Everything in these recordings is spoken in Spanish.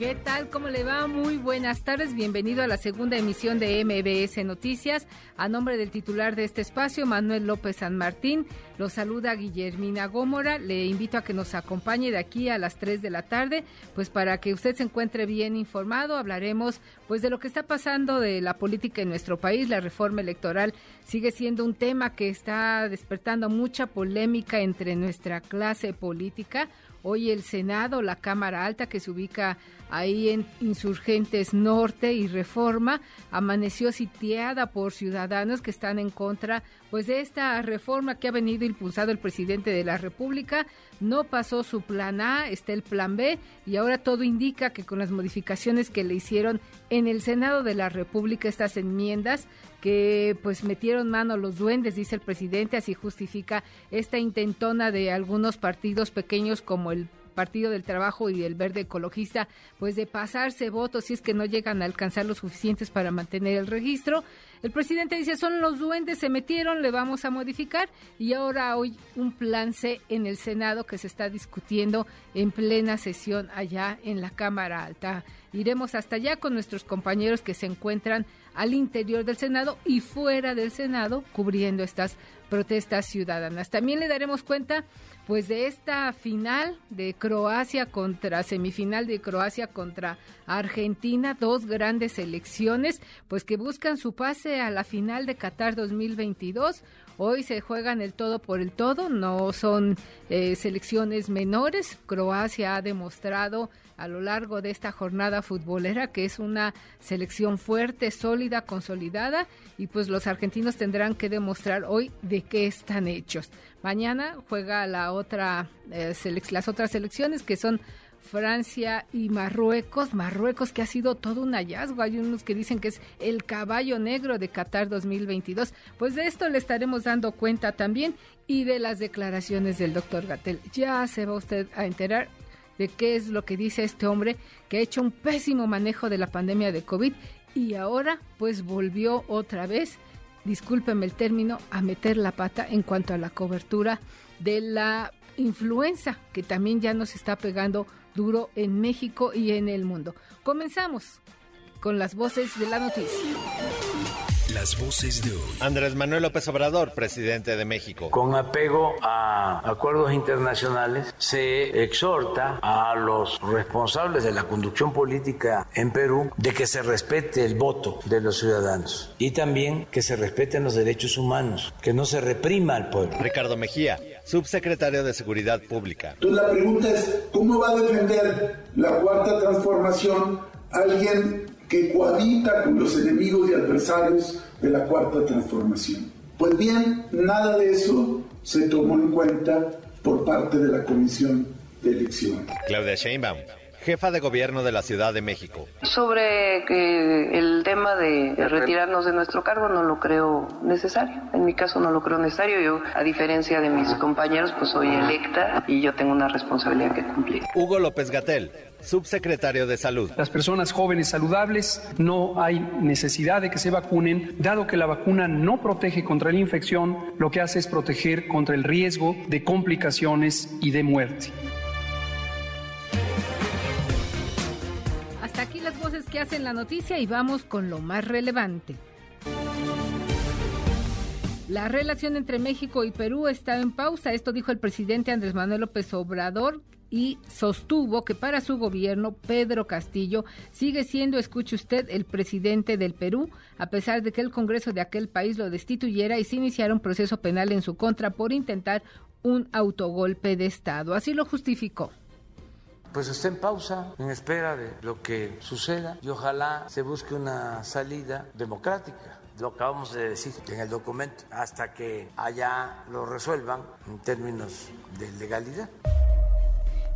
¿Qué tal? ¿Cómo le va? Muy buenas tardes. Bienvenido a la segunda emisión de MBS Noticias. A nombre del titular de este espacio, Manuel López San Martín, lo saluda Guillermina Gómora. Le invito a que nos acompañe de aquí a las 3 de la tarde, pues para que usted se encuentre bien informado. Hablaremos pues de lo que está pasando de la política en nuestro país. La reforma electoral sigue siendo un tema que está despertando mucha polémica entre nuestra clase política. Hoy el Senado, la Cámara Alta, que se ubica ahí en Insurgentes Norte y Reforma, amaneció sitiada por ciudadanos que están en contra pues de esta reforma que ha venido impulsado el presidente de la República. No pasó su plan A, está el plan B y ahora todo indica que con las modificaciones que le hicieron en el Senado de la República estas enmiendas que pues metieron mano los duendes, dice el presidente, así justifica esta intentona de algunos partidos pequeños como el Partido del Trabajo y el Verde Ecologista, pues de pasarse votos si es que no llegan a alcanzar los suficientes para mantener el registro. El presidente dice, son los duendes, se metieron, le vamos a modificar y ahora hoy un plan C en el Senado que se está discutiendo en plena sesión allá en la Cámara Alta. Iremos hasta allá con nuestros compañeros que se encuentran al interior del Senado y fuera del Senado cubriendo estas protestas ciudadanas. También le daremos cuenta pues de esta final de Croacia contra semifinal de Croacia contra Argentina, dos grandes selecciones pues que buscan su pase a la final de Qatar 2022. Hoy se juegan el todo por el todo, no son eh, selecciones menores. Croacia ha demostrado a lo largo de esta jornada futbolera, que es una selección fuerte, sólida, consolidada, y pues los argentinos tendrán que demostrar hoy de qué están hechos. Mañana juega la otra, eh, las otras selecciones que son Francia y Marruecos. Marruecos que ha sido todo un hallazgo. Hay unos que dicen que es el caballo negro de Qatar 2022. Pues de esto le estaremos dando cuenta también y de las declaraciones del doctor Gatel. Ya se va usted a enterar de qué es lo que dice este hombre que ha hecho un pésimo manejo de la pandemia de COVID y ahora pues volvió otra vez, discúlpeme el término, a meter la pata en cuanto a la cobertura de la influenza que también ya nos está pegando duro en México y en el mundo. Comenzamos con las voces de la noticia. Las voces de hoy. Andrés Manuel López Obrador, presidente de México. Con apego a acuerdos internacionales, se exhorta a los responsables de la conducción política en Perú de que se respete el voto de los ciudadanos y también que se respeten los derechos humanos, que no se reprima al pueblo. Ricardo Mejía, subsecretario de Seguridad Pública. Entonces la pregunta es, ¿cómo va a defender la cuarta transformación alguien que cohabita con los enemigos y adversarios de la cuarta transformación. Pues bien, nada de eso se tomó en cuenta por parte de la Comisión de Elección. Claudia Sheinbaum jefa de gobierno de la Ciudad de México. Sobre el tema de retirarnos de nuestro cargo no lo creo necesario. En mi caso no lo creo necesario. Yo, a diferencia de mis compañeros, pues soy electa y yo tengo una responsabilidad que cumplir. Hugo López Gatel, subsecretario de Salud. Las personas jóvenes saludables no hay necesidad de que se vacunen, dado que la vacuna no protege contra la infección, lo que hace es proteger contra el riesgo de complicaciones y de muerte. Que hacen la noticia y vamos con lo más relevante. La relación entre México y Perú está en pausa. Esto dijo el presidente Andrés Manuel López Obrador y sostuvo que para su gobierno Pedro Castillo sigue siendo, escuche usted, el presidente del Perú, a pesar de que el Congreso de aquel país lo destituyera y se iniciara un proceso penal en su contra por intentar un autogolpe de Estado. Así lo justificó pues está en pausa, en espera de lo que suceda y ojalá se busque una salida democrática. Lo acabamos de decir en el documento, hasta que allá lo resuelvan en términos de legalidad.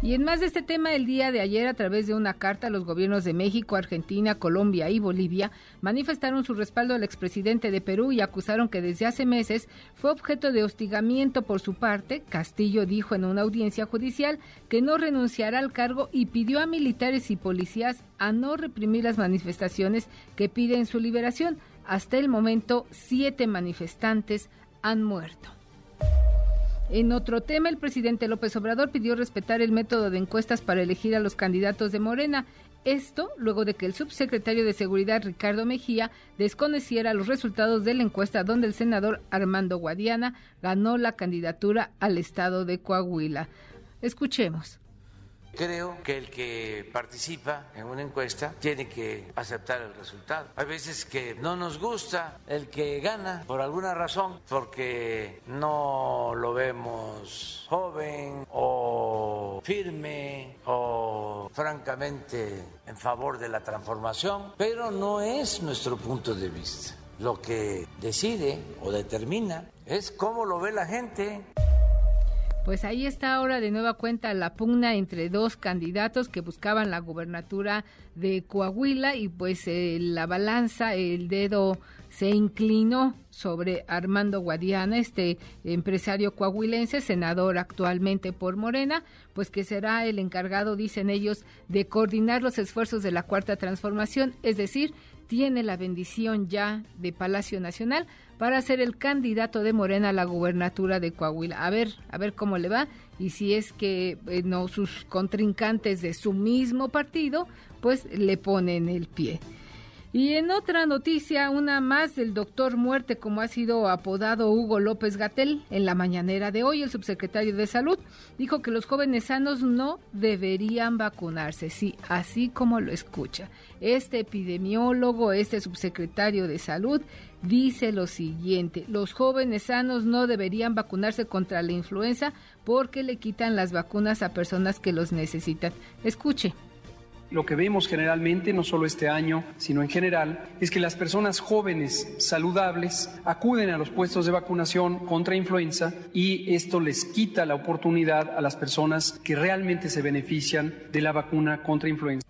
Y en más de este tema, el día de ayer, a través de una carta, los gobiernos de México, Argentina, Colombia y Bolivia manifestaron su respaldo al expresidente de Perú y acusaron que desde hace meses fue objeto de hostigamiento por su parte. Castillo dijo en una audiencia judicial que no renunciará al cargo y pidió a militares y policías a no reprimir las manifestaciones que piden su liberación. Hasta el momento, siete manifestantes han muerto. En otro tema, el presidente López Obrador pidió respetar el método de encuestas para elegir a los candidatos de Morena. Esto luego de que el subsecretario de Seguridad Ricardo Mejía desconociera los resultados de la encuesta donde el senador Armando Guadiana ganó la candidatura al estado de Coahuila. Escuchemos. Creo que el que participa en una encuesta tiene que aceptar el resultado. Hay veces que no nos gusta el que gana por alguna razón, porque no lo vemos joven o firme o francamente en favor de la transformación, pero no es nuestro punto de vista. Lo que decide o determina es cómo lo ve la gente. Pues ahí está ahora de nueva cuenta la pugna entre dos candidatos que buscaban la gubernatura de Coahuila y pues eh, la balanza, el dedo se inclinó sobre Armando Guadiana, este empresario coahuilense, senador actualmente por Morena, pues que será el encargado, dicen ellos, de coordinar los esfuerzos de la Cuarta Transformación, es decir, tiene la bendición ya de Palacio Nacional para ser el candidato de Morena a la gubernatura de Coahuila. A ver, a ver cómo le va y si es que eh, no sus contrincantes de su mismo partido, pues le ponen el pie. Y en otra noticia, una más del doctor muerte, como ha sido apodado Hugo López Gatel, en la mañanera de hoy, el subsecretario de Salud dijo que los jóvenes sanos no deberían vacunarse, sí, así como lo escucha. Este epidemiólogo, este subsecretario de Salud, dice lo siguiente, los jóvenes sanos no deberían vacunarse contra la influenza porque le quitan las vacunas a personas que los necesitan. Escuche. Lo que vemos generalmente, no solo este año, sino en general, es que las personas jóvenes saludables acuden a los puestos de vacunación contra influenza y esto les quita la oportunidad a las personas que realmente se benefician de la vacuna contra influenza.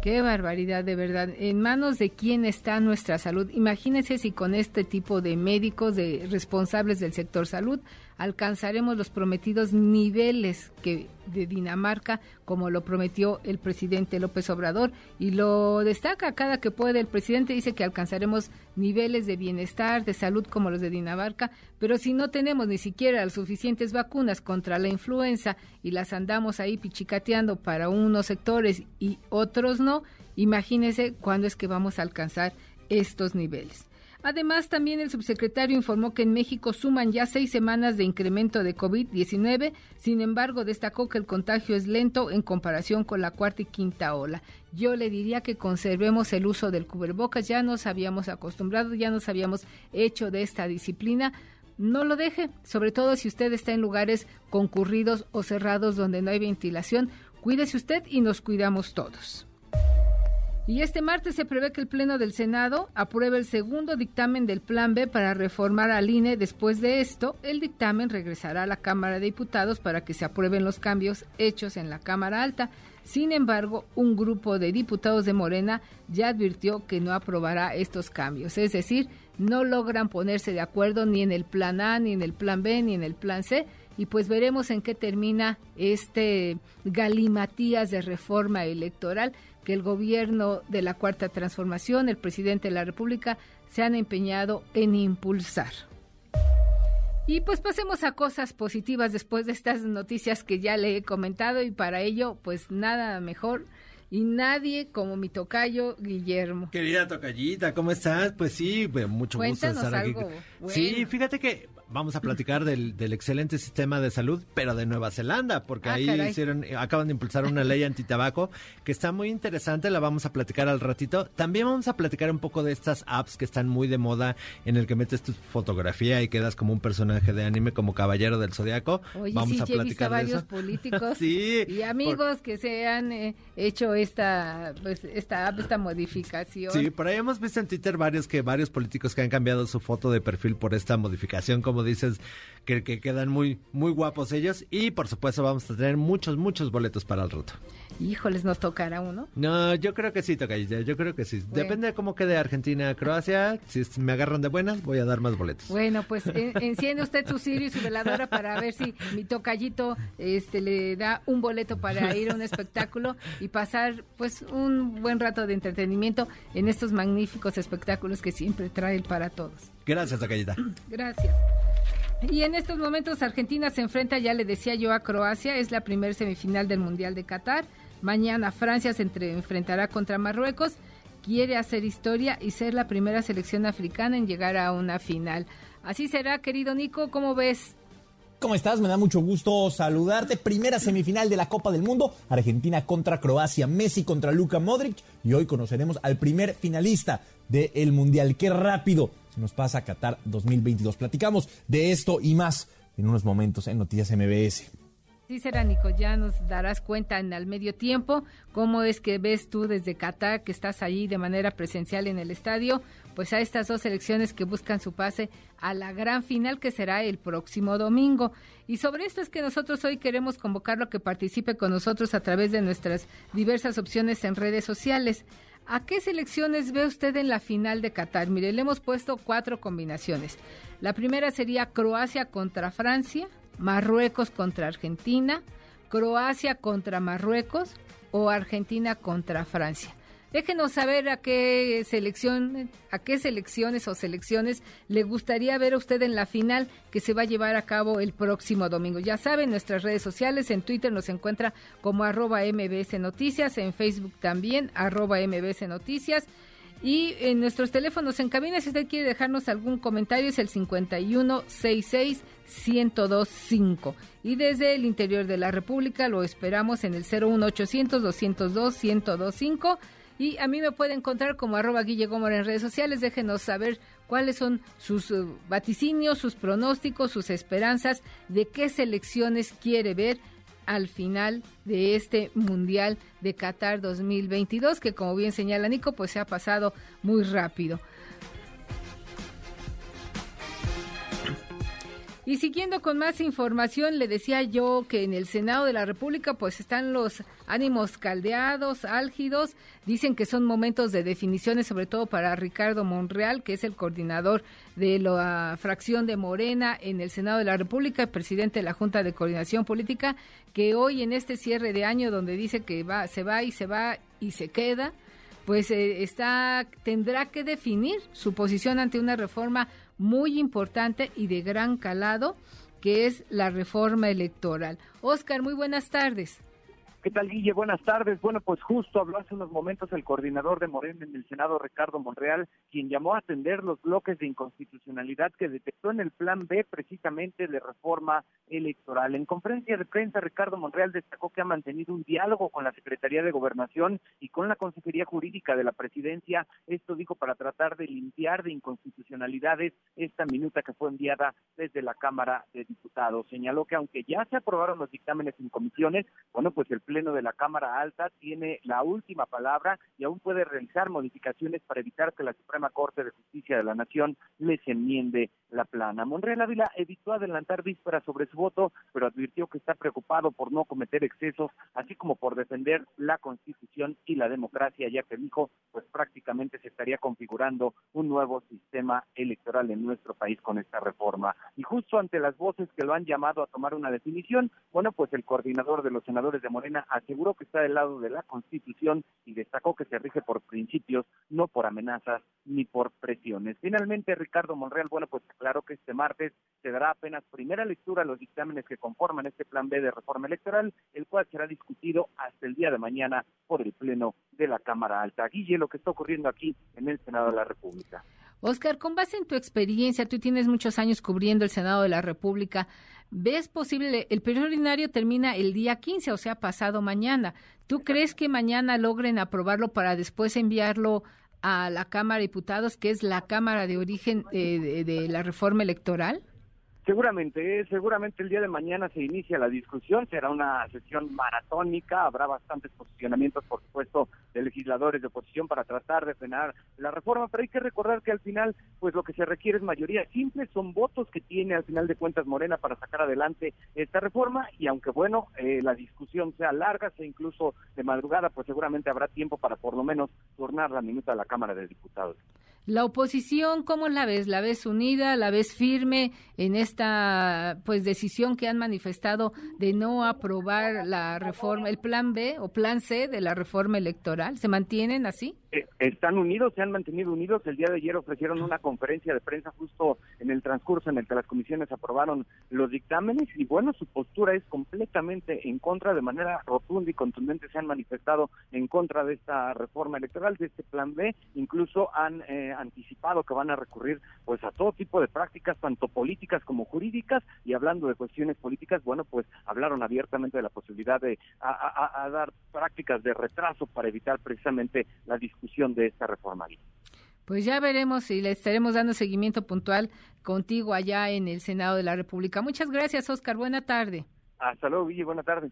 Qué barbaridad, de verdad. ¿En manos de quién está nuestra salud? Imagínense si con este tipo de médicos, de responsables del sector salud, alcanzaremos los prometidos niveles que de Dinamarca, como lo prometió el presidente López Obrador, y lo destaca cada que puede. El presidente dice que alcanzaremos niveles de bienestar, de salud como los de Dinamarca, pero si no tenemos ni siquiera las suficientes vacunas contra la influenza y las andamos ahí pichicateando para unos sectores y otros no, imagínese cuándo es que vamos a alcanzar estos niveles. Además, también el subsecretario informó que en México suman ya seis semanas de incremento de COVID-19. Sin embargo, destacó que el contagio es lento en comparación con la cuarta y quinta ola. Yo le diría que conservemos el uso del cubrebocas. Ya nos habíamos acostumbrado, ya nos habíamos hecho de esta disciplina. No lo deje, sobre todo si usted está en lugares concurridos o cerrados donde no hay ventilación. Cuídese usted y nos cuidamos todos. Y este martes se prevé que el Pleno del Senado apruebe el segundo dictamen del Plan B para reformar al INE. Después de esto, el dictamen regresará a la Cámara de Diputados para que se aprueben los cambios hechos en la Cámara Alta. Sin embargo, un grupo de diputados de Morena ya advirtió que no aprobará estos cambios. Es decir, no logran ponerse de acuerdo ni en el Plan A, ni en el Plan B, ni en el Plan C y pues veremos en qué termina este galimatías de reforma electoral que el gobierno de la Cuarta Transformación, el presidente de la República, se han empeñado en impulsar. Y pues pasemos a cosas positivas después de estas noticias que ya le he comentado y para ello pues nada mejor y nadie como mi tocayo Guillermo. Querida tocallita, ¿cómo estás? Pues sí, mucho gusto estar aquí. Sí, fíjate que vamos a platicar del, excelente sistema de salud, pero de Nueva Zelanda, porque ah, ahí hicieron, acaban de impulsar una ley antitabaco que está muy interesante, la vamos a platicar al ratito. También vamos a platicar un poco de estas apps que están muy de moda, en el que metes tu fotografía y quedas como un personaje de anime, como Caballero del Zodiaco. vamos a platicar de varios políticos y amigos que se han eh, hecho esta, pues, esta, esta modificación. Sí, por ahí hemos visto en Twitter varios que varios políticos que han cambiado su foto de perfil por esta modificación, como dices, que, que quedan muy, muy guapos ellos. Y por supuesto vamos a tener muchos, muchos boletos para el rato. Híjoles, ¿nos tocará uno? No, yo creo que sí, Tocayita, yo creo que sí. Depende de cómo quede Argentina, Croacia. Si me agarran de buenas, voy a dar más boletos. Bueno, pues enciende usted su cirio y su veladora para ver si mi tocallito este, le da un boleto para ir a un espectáculo y pasar pues un buen rato de entretenimiento en estos magníficos espectáculos que siempre trae para todos. Gracias, Tocayita. Gracias. Y en estos momentos Argentina se enfrenta, ya le decía yo, a Croacia, es la primer semifinal del Mundial de Qatar. Mañana Francia se enfrentará contra Marruecos. Quiere hacer historia y ser la primera selección africana en llegar a una final. Así será, querido Nico, ¿cómo ves? ¿Cómo estás? Me da mucho gusto saludarte. Primera semifinal de la Copa del Mundo, Argentina contra Croacia, Messi contra Luka Modric y hoy conoceremos al primer finalista del Mundial. Qué rápido se nos pasa a Qatar 2022. Platicamos de esto y más en unos momentos en Noticias MBS. Sí, será Nico, ya nos darás cuenta en el medio tiempo cómo es que ves tú desde Qatar, que estás allí de manera presencial en el estadio, pues a estas dos selecciones que buscan su pase a la gran final que será el próximo domingo. Y sobre esto es que nosotros hoy queremos convocarlo a que participe con nosotros a través de nuestras diversas opciones en redes sociales. ¿A qué selecciones ve usted en la final de Qatar? Mire, le hemos puesto cuatro combinaciones. La primera sería Croacia contra Francia, Marruecos contra Argentina, Croacia contra Marruecos o Argentina contra Francia. Déjenos saber a qué selección, a qué selecciones o selecciones le gustaría ver a usted en la final que se va a llevar a cabo el próximo domingo. Ya saben, nuestras redes sociales, en Twitter nos encuentra como arroba MBS Noticias, en Facebook también, arroba MBS Noticias. Y en nuestros teléfonos en cabina, si usted quiere dejarnos algún comentario, es el 5166-1025. Y desde el interior de la República lo esperamos en el 01800-202-1025. Y a mí me puede encontrar como arroba Guille en redes sociales. Déjenos saber cuáles son sus eh, vaticinios, sus pronósticos, sus esperanzas, de qué selecciones quiere ver al final de este Mundial de Qatar 2022, que como bien señala Nico, pues se ha pasado muy rápido. Y siguiendo con más información, le decía yo que en el Senado de la República pues están los ánimos caldeados, álgidos, dicen que son momentos de definiciones, sobre todo para Ricardo Monreal, que es el coordinador de la fracción de Morena en el Senado de la República, presidente de la Junta de Coordinación Política, que hoy en este cierre de año donde dice que va, se va y se va y se queda, pues eh, está tendrá que definir su posición ante una reforma muy importante y de gran calado, que es la reforma electoral. Oscar, muy buenas tardes. ¿Qué tal, Guille? Buenas tardes. Bueno, pues justo habló hace unos momentos el coordinador de Morena en el Senado, Ricardo Monreal, quien llamó a atender los bloques de inconstitucionalidad que detectó en el Plan B precisamente de reforma electoral. En conferencia de prensa, Ricardo Monreal destacó que ha mantenido un diálogo con la Secretaría de Gobernación y con la Consejería Jurídica de la Presidencia. Esto dijo para tratar de limpiar de inconstitucionalidades esta minuta que fue enviada desde la Cámara de Diputados. Señaló que aunque ya se aprobaron los dictámenes en comisiones, bueno, pues el Pleno de la Cámara Alta tiene la última palabra y aún puede realizar modificaciones para evitar que la Suprema Corte de Justicia de la Nación les enmiende la plana. Monreal Ávila evitó adelantar vísperas sobre su voto, pero advirtió que está preocupado por no cometer excesos, así como por defender la Constitución y la democracia, ya que dijo, pues prácticamente se estaría configurando un nuevo sistema electoral en nuestro país con esta reforma. Y justo ante las voces que lo han llamado a tomar una definición, bueno, pues el coordinador de los senadores de Morena aseguró que está del lado de la Constitución y destacó que se rige por principios, no por amenazas ni por presiones. Finalmente, Ricardo Monreal, bueno, pues claro que este martes se dará apenas primera lectura a los dictámenes que conforman este plan B de reforma electoral, el cual será discutido hasta el día de mañana por el Pleno de la Cámara Alta. Guille, lo que está ocurriendo aquí en el Senado de la República. Oscar, con base en tu experiencia, tú tienes muchos años cubriendo el Senado de la República, ¿ves posible? El periodo ordinario termina el día 15, o sea, pasado mañana. ¿Tú crees que mañana logren aprobarlo para después enviarlo a la Cámara de Diputados, que es la Cámara de origen eh, de, la reforma electoral? Seguramente, seguramente el día de mañana se inicia la discusión, será una sesión maratónica, habrá bastantes posicionamientos, por supuesto, de legisladores de oposición para tratar de frenar la reforma, pero hay que recordar que al final, pues lo que se requiere es mayoría simple, son votos que tiene al final de cuentas Morena para sacar adelante esta reforma y aunque bueno, eh, la discusión sea larga, sea incluso de madrugada, pues seguramente habrá tiempo para por lo menos tornar la minuta a la Cámara de Diputados. La oposición, ¿cómo la ves? ¿La ves unida? ¿La ves firme en esta pues decisión que han manifestado de no aprobar la reforma, el plan B o plan C de la reforma electoral? ¿Se mantienen así? Eh, están unidos, se han mantenido unidos. El día de ayer ofrecieron una conferencia de prensa justo en el transcurso en el que las comisiones aprobaron los dictámenes y bueno, su postura es completamente en contra, de manera rotunda y contundente se han manifestado en contra de esta reforma electoral, de este plan B. Incluso han eh, anticipado que van a recurrir pues a todo tipo de prácticas, tanto políticas como jurídicas. Y hablando de cuestiones políticas, bueno, pues hablaron abiertamente de la posibilidad de a dar prácticas de retraso para evitar precisamente la discusión de esta reforma. Pues ya veremos y le estaremos dando seguimiento puntual contigo allá en el Senado de la República. Muchas gracias, Oscar. Buena tarde. Hasta luego, Guille. Buena tarde.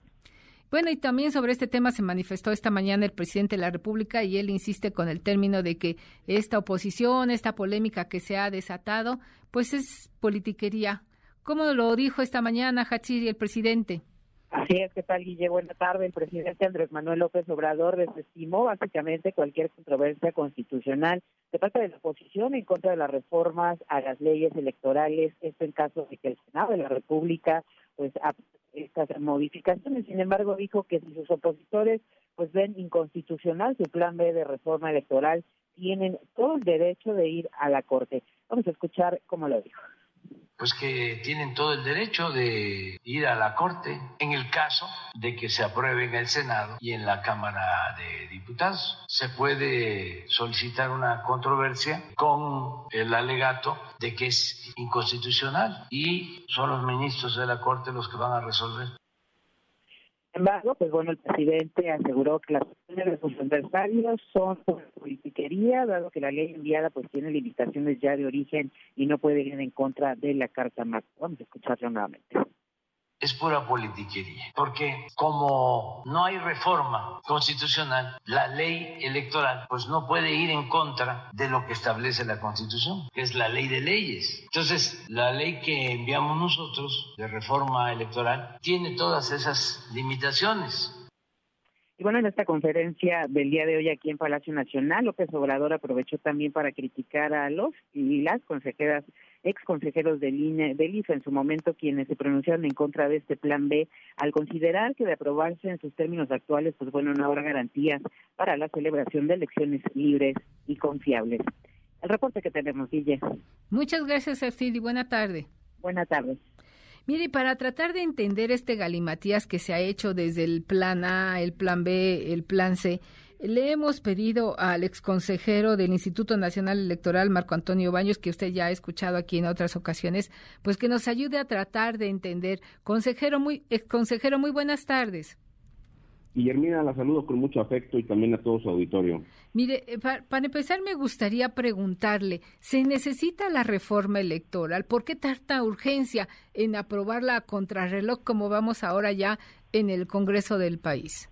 Bueno, y también sobre este tema se manifestó esta mañana el presidente de la República y él insiste con el término de que esta oposición, esta polémica que se ha desatado, pues es politiquería. ¿Cómo lo dijo esta mañana Hachiri, el presidente? Así es, ¿qué tal, Guille? Buena tarde. El presidente Andrés Manuel López Obrador desestimó básicamente cualquier controversia constitucional de parte de la oposición en contra de las reformas a las leyes electorales, esto en caso de que el Senado de la República pues estas modificaciones. Sin embargo, dijo que si sus opositores pues ven inconstitucional su plan B de reforma electoral, tienen todo el derecho de ir a la Corte. Vamos a escuchar cómo lo dijo pues que tienen todo el derecho de ir a la Corte en el caso de que se apruebe en el Senado y en la Cámara de Diputados. Se puede solicitar una controversia con el alegato de que es inconstitucional y son los ministros de la Corte los que van a resolver. Sin embargo, pues bueno, el presidente aseguró que las acciones de sus adversarios son por politiquería, dado que la ley enviada pues tiene limitaciones ya de origen y no puede ir en contra de la Carta Magna. Vamos a escucharlo nuevamente es pura politiquería, porque como no hay reforma constitucional, la ley electoral pues no puede ir en contra de lo que establece la Constitución, que es la ley de leyes. Entonces, la ley que enviamos nosotros de reforma electoral tiene todas esas limitaciones. Y bueno, en esta conferencia del día de hoy aquí en Palacio Nacional, López Obrador aprovechó también para criticar a los y las consejeras ex consejeros del, INE, del IFE en su momento quienes se pronunciaron en contra de este plan B al considerar que de aprobarse en sus términos actuales, pues bueno, no habrá garantías para la celebración de elecciones libres y confiables. El reporte que tenemos, Guille. Muchas gracias, y Buena tarde. Buena tarde. Mire, para tratar de entender este galimatías que se ha hecho desde el plan A, el plan B, el plan C, le hemos pedido al exconsejero del Instituto Nacional Electoral, Marco Antonio Baños, que usted ya ha escuchado aquí en otras ocasiones, pues que nos ayude a tratar de entender. Consejero, muy, exconsejero, muy buenas tardes. Guillermina, la saludo con mucho afecto y también a todo su auditorio. Mire, eh, para, empezar me gustaría preguntarle, ¿se necesita la reforma electoral? ¿Por qué tanta urgencia en aprobarla a contrarreloj como vamos ahora ya en el Congreso del país?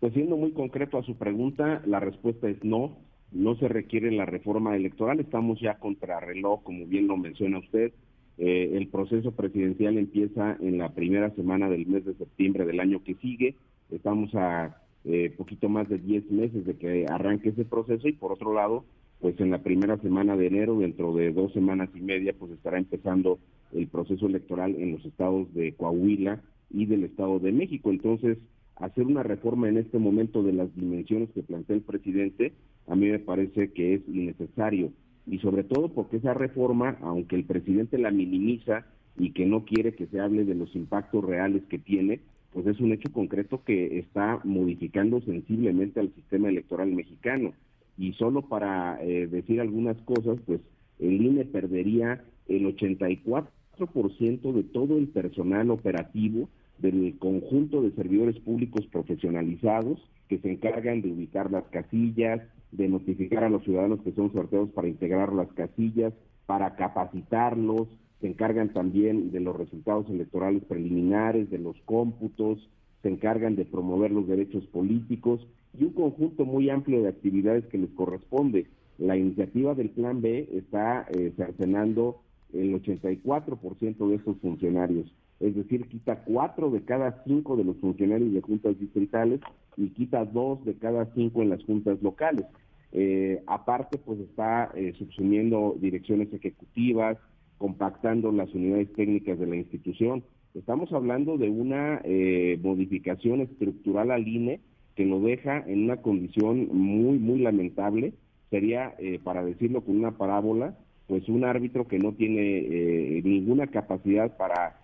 Pues siendo muy concreto a su pregunta, la respuesta es no, no se requiere la reforma electoral, estamos ya contra reloj, como bien lo menciona usted. Eh, el proceso presidencial empieza en la primera semana del mes de septiembre del año que sigue, estamos a eh, poquito más de 10 meses de que arranque ese proceso y por otro lado, pues en la primera semana de enero, dentro de dos semanas y media, pues estará empezando el proceso electoral en los estados de Coahuila y del Estado de México. Entonces, hacer una reforma en este momento de las dimensiones que plantea el presidente, a mí me parece que es innecesario. Y sobre todo porque esa reforma, aunque el presidente la minimiza y que no quiere que se hable de los impactos reales que tiene, pues es un hecho concreto que está modificando sensiblemente al sistema electoral mexicano. Y solo para eh, decir algunas cosas, pues el INE perdería el 84% de todo el personal operativo del conjunto de servidores públicos profesionalizados que se encargan de ubicar las casillas, de notificar a los ciudadanos que son sorteados para integrar las casillas, para capacitarlos, se encargan también de los resultados electorales preliminares, de los cómputos, se encargan de promover los derechos políticos y un conjunto muy amplio de actividades que les corresponde. La iniciativa del Plan B está eh, cercenando el 84% de esos funcionarios, es decir, quita cuatro de cada cinco de los funcionarios de juntas distritales y quita dos de cada cinco en las juntas locales. Eh, aparte, pues está eh, subsumiendo direcciones ejecutivas, compactando las unidades técnicas de la institución. Estamos hablando de una eh, modificación estructural al INE que lo deja en una condición muy, muy lamentable. Sería, eh, para decirlo con una parábola, pues un árbitro que no tiene eh, ninguna capacidad para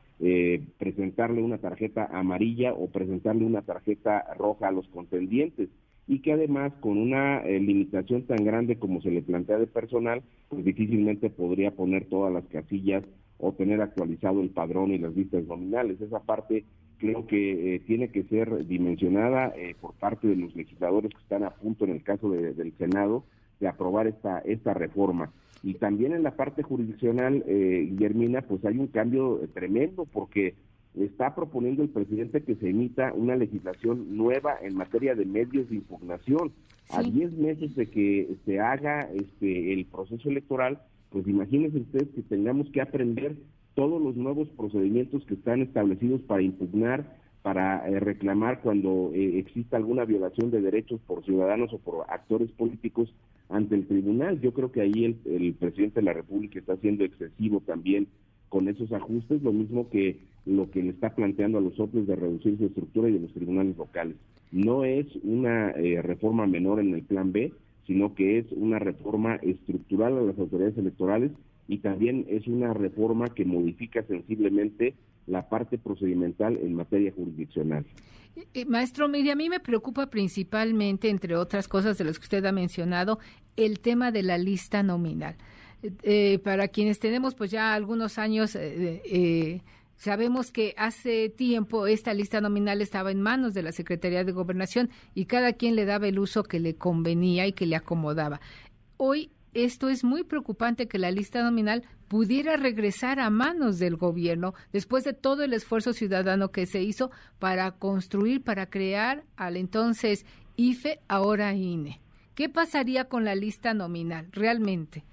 presentarle una tarjeta amarilla o presentarle una tarjeta roja a los contendientes y que además con una eh, limitación tan grande como se le plantea de personal, pues difícilmente podría poner todas las casillas o tener actualizado el padrón y las listas nominales. Esa parte creo que eh, tiene que ser dimensionada eh, por parte de los legisladores que están a punto, en el caso del Senado, de aprobar esta, esta reforma. Y también en la parte jurisdiccional, Guillermina, pues hay un cambio tremendo porque está proponiendo el presidente que se emita una legislación nueva en materia de medios de impugnación. A 10 meses de que se haga este el proceso electoral, pues imagínense ustedes que tengamos que aprender todos los nuevos procedimientos que están establecidos para impugnar, para eh, reclamar cuando eh, exista alguna violación de derechos por ciudadanos o por actores políticos ante el tribunal. Yo creo que ahí el, el presidente de la República está siendo excesivo también con esos ajustes, lo mismo que lo que le está planteando a los otros de reducir su estructura y de los tribunales locales. No es una eh, reforma menor en el plan B, sino que es una reforma estructural a las autoridades electorales y también es una reforma que modifica sensiblemente la parte procedimental en materia jurisdiccional. Eh, eh, maestro, mire, a mí me preocupa principalmente, entre otras cosas de las que usted ha mencionado, el tema de la lista nominal. Eh, para quienes tenemos pues ya algunos años, eh, eh, sabemos que hace tiempo esta lista nominal estaba en manos de la Secretaría de Gobernación y cada quien le daba el uso que le convenía y que le acomodaba. Hoy esto es muy preocupante que la lista nominal pudiera regresar a manos del gobierno después de todo el esfuerzo ciudadano que se hizo para construir, para crear al entonces IFE, ahora INE. ¿Qué pasaría con la lista nominal realmente?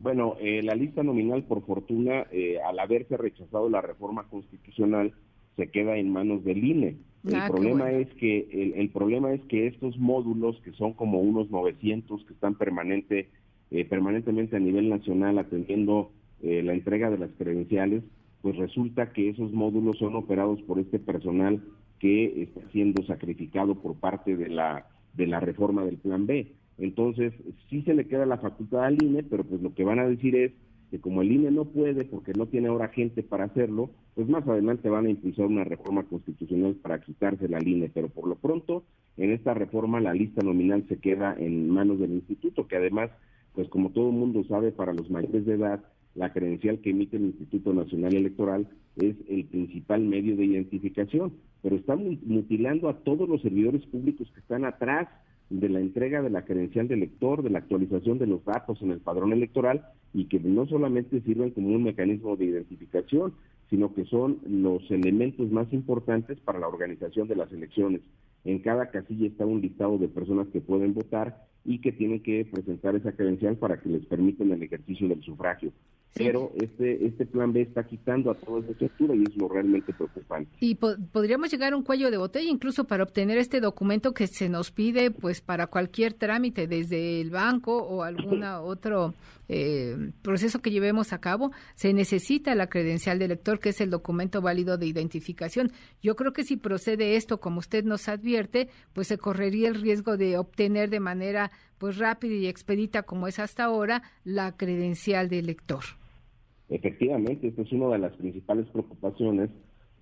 Bueno, eh, la lista nominal, por fortuna, eh, al haberse rechazado la reforma constitucional, se queda en manos del INE. El ah, problema es que el, problema es que estos módulos, que son como unos 900 que están permanente, eh, permanentemente a nivel nacional atendiendo la entrega de las credenciales, pues resulta que esos módulos son operados por este personal que está siendo sacrificado por parte de la de la reforma del Plan B. Entonces, sí se le queda la facultad al INE, pero pues lo que van a decir es que como el INE no puede porque no tiene ahora gente para hacerlo, pues más adelante van a impulsar una reforma constitucional para quitarse la INE, pero por lo pronto en esta reforma la lista nominal se queda en manos del instituto, que además, pues como todo el mundo sabe, para los mayores de edad, la credencial que emite el Instituto Nacional Electoral es el principal medio de identificación, pero están mutilando a todos los servidores públicos que están atrás de la entrega de la credencial del elector, de la actualización de los datos en el padrón electoral y que no solamente sirven como un mecanismo de identificación, sino que son los elementos más importantes para la organización de las elecciones. En cada casilla está un listado de personas que pueden votar y que tienen que presentar esa credencial para que les permitan el ejercicio del sufragio. Pero este, este plan B está quitando a toda esa estructura y es lo realmente preocupante. Y podríamos llegar a un cuello de botella incluso para obtener este documento que se nos pide pues para cualquier trámite desde el banco o algún otro eh, proceso que llevemos a cabo. Se necesita la credencial de elector, que es el documento válido de identificación. Yo creo que si procede esto, como usted nos advierte, pues se correría el riesgo de obtener de manera pues rápida y expedita como es hasta ahora la credencial de elector. Efectivamente, esta es una de las principales preocupaciones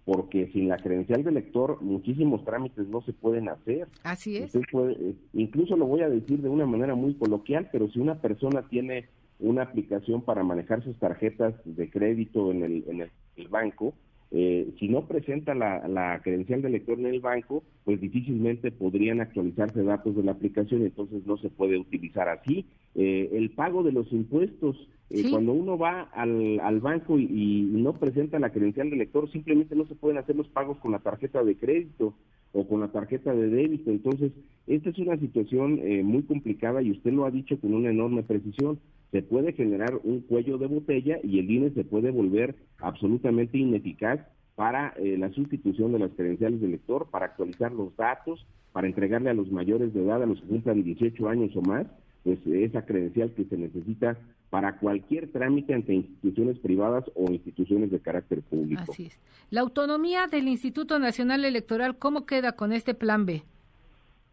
porque sin la credencial de elector muchísimos trámites no se pueden hacer. Así es. Eh, incluso lo voy a decir de una manera muy coloquial, pero si una persona tiene una aplicación para manejar sus tarjetas de crédito en el, en el, banco eh, si no presenta la, credencial de lector en el banco, pues difícilmente podrían actualizarse datos de la aplicación, entonces no se puede utilizar así. Eh, el pago de los impuestos, eh, cuando uno va al, al banco y, no presenta la credencial de lector, simplemente no se pueden hacer los pagos con la tarjeta de crédito o con la tarjeta de débito. Entonces, esta es una situación muy complicada y usted lo ha dicho con una enorme precisión. Se puede generar un cuello de botella y el INE se puede volver absolutamente ineficaz para eh, la sustitución de las credenciales del lector, para actualizar los datos, para entregarle a los mayores de edad, a los que cumplan 18 años o más, pues esa credencial que se necesita para cualquier trámite ante instituciones privadas o instituciones de carácter público. Así es. La autonomía del Instituto Nacional Electoral, ¿cómo queda con este plan B?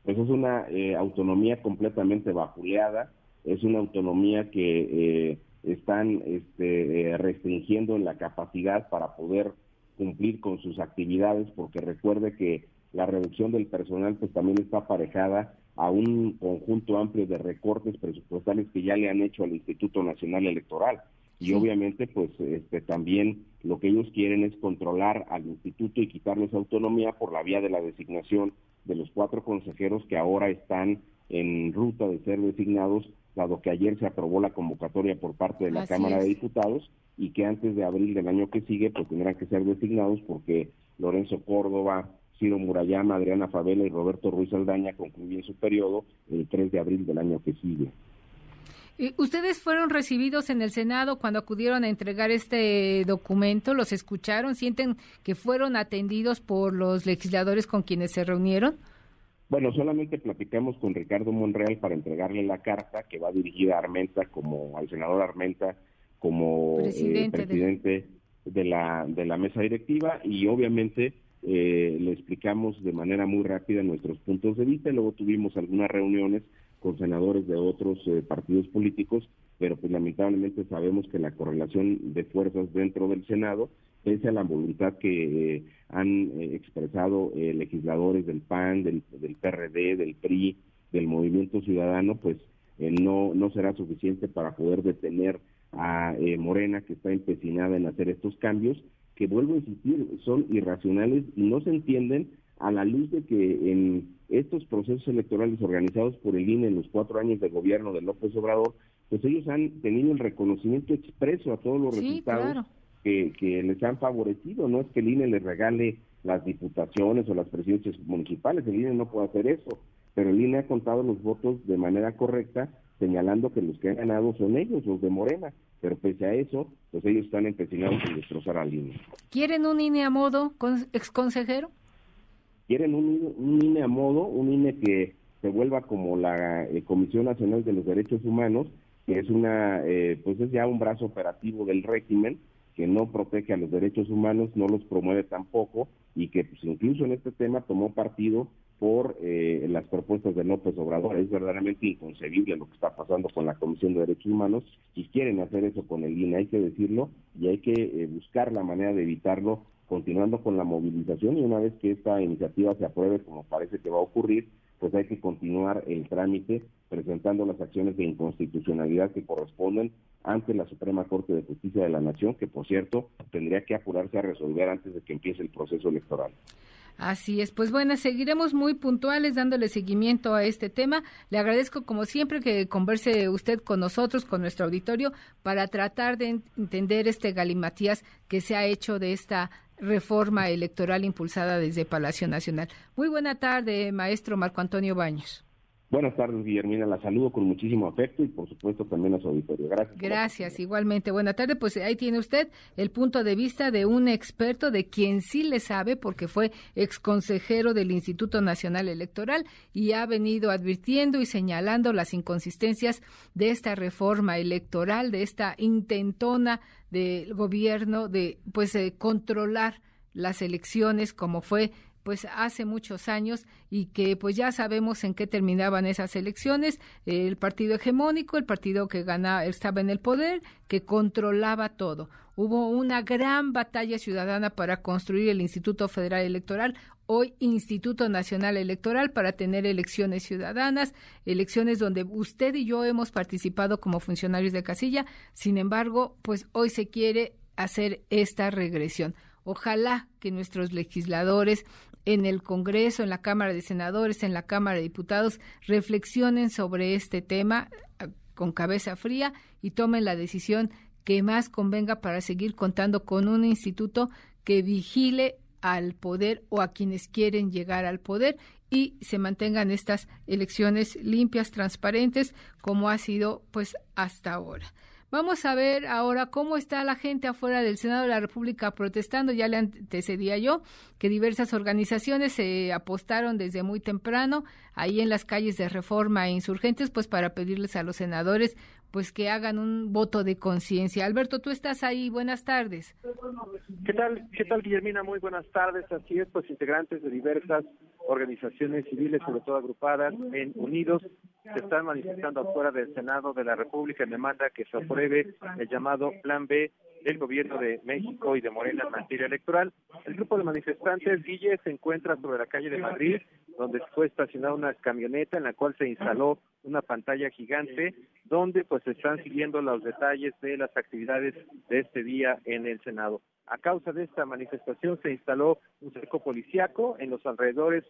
Pues es una eh, autonomía completamente vapuleada, es una autonomía que eh, están este, eh, restringiendo en la capacidad para poder cumplir con sus actividades, porque recuerde que la reducción del personal pues también está aparejada a un conjunto amplio de recortes presupuestales que ya le han hecho al Instituto Nacional Electoral. Y obviamente pues este también lo que ellos quieren es controlar al instituto y quitarles autonomía por la vía de la designación de los cuatro consejeros que ahora están en ruta de ser designados dado que ayer se aprobó la convocatoria por parte de la Cámara de Diputados y que antes de abril del año que sigue pues tendrán que ser designados porque Lorenzo Córdoba, Ciro Murayama, Adriana Favela y Roberto Ruiz Aldaña concluyen su periodo el 3 de abril del año que sigue. ¿Ustedes fueron recibidos en el Senado cuando acudieron a entregar este documento? ¿Los escucharon? ¿Sienten que fueron atendidos por los legisladores con quienes se reunieron? Bueno, solamente platicamos con Ricardo Monreal para entregarle la carta que va dirigida a Armenta como al senador Armenta como eh, presidente, de... la de la mesa directiva y obviamente eh, le explicamos de manera muy rápida nuestros puntos de vista y luego tuvimos algunas reuniones con senadores de otros eh, partidos políticos, pero pues lamentablemente sabemos que la correlación de fuerzas dentro del Senado pese a la voluntad que eh, han eh, expresado legisladores del PAN, del, PRD, del PRI, del Movimiento Ciudadano, pues no, no será suficiente para poder detener a Morena, que está empecinada en hacer estos cambios, que vuelvo a insistir, son irracionales y no se entienden a la luz de que en estos procesos electorales organizados por el INE en los cuatro años de gobierno de López Obrador, pues ellos han tenido el reconocimiento expreso a todos los resultados que, les han favorecido. No es que el INE les regale las diputaciones o las presidencias municipales, el INE no puede hacer eso, pero el INE ha contado los votos de manera correcta, señalando que los que han ganado son ellos, los de Morena, pero pese a eso, pues ellos están empecinados en destrozar al INE. ¿Quieren un INE a modo, ex consejero? Quieren un, INE a modo, un INE que se vuelva como la eh, Comisión Nacional de los Derechos Humanos, que es una, eh, pues es ya un brazo operativo del régimen, que no protege a los derechos humanos, no los promueve tampoco y que pues, incluso en este tema tomó partido por eh, las propuestas de López Obrador. Es verdaderamente inconcebible lo que está pasando con la Comisión de Derechos Humanos y quieren hacer eso con el INE, hay que decirlo y hay que eh, buscar la manera de evitarlo continuando con la movilización y una vez que esta iniciativa se apruebe como parece que va a ocurrir, pues hay que continuar el trámite presentando las acciones de inconstitucionalidad que corresponden ante la Suprema Corte de Justicia de la Nación, que por cierto tendría que apurarse a resolver antes de que empiece el proceso electoral. Así es, pues bueno, seguiremos muy puntuales dándole seguimiento a este tema. Le agradezco como siempre que converse usted con nosotros, con nuestro auditorio, para tratar de entender este galimatías que se ha hecho de esta reforma electoral impulsada desde Palacio Nacional. Muy buena tarde, maestro Marco Antonio Baños. Buenas tardes, Guillermina. La saludo con muchísimo afecto y, por supuesto, también a su auditorio. Gracias. Gracias, igualmente. Buena tarde. Pues ahí tiene usted el punto de vista de un experto, de quien sí le sabe, porque fue exconsejero del Instituto Nacional Electoral y ha venido advirtiendo y señalando las inconsistencias de esta reforma electoral, de esta intentona del gobierno de, pues, controlar las elecciones, como fue pues hace muchos años y que pues ya sabemos en qué terminaban esas elecciones, el partido hegemónico, el partido que ganaba, estaba en el poder, que controlaba todo. Hubo una gran batalla ciudadana para construir el Instituto Federal Electoral, hoy Instituto Nacional Electoral, para tener elecciones ciudadanas, elecciones donde usted y yo hemos participado como funcionarios de casilla. Sin embargo, pues hoy se quiere hacer esta regresión Ojalá que nuestros legisladores en el Congreso, en la Cámara de Senadores, en la Cámara de Diputados, reflexionen sobre este tema ah, con cabeza fría y tomen la decisión que más convenga para seguir contando con un instituto que vigile al poder o a quienes quieren llegar al poder y se mantengan estas elecciones limpias, transparentes, como ha sido pues hasta ahora. Vamos a ver ahora cómo está la gente afuera del Senado de la República protestando. Ya le antecedía yo que diversas organizaciones se apostaron desde muy temprano ahí en las calles de Reforma e Insurgentes, pues para pedirles a los senadores pues que hagan un voto de conciencia. Alberto, tú estás ahí. Buenas tardes. ¿Qué tal? ¿Qué tal, Guillermina? Muy buenas tardes. Así es, pues integrantes de diversas organizaciones civiles, sobre todo agrupadas en Unidos, se están manifestando afuera del Senado de la República en demanda que se apruebe el llamado Plan B del gobierno de México y de Morena en materia electoral. El grupo de manifestantes, Guille, se encuentra sobre la calle de Madrid, donde fue estacionada una camioneta en la cual se instaló una pantalla gigante, donde pues están siguiendo los detalles de las actividades de este día en el Senado. A causa de esta manifestación se instaló un cerco policiaco en los alrededores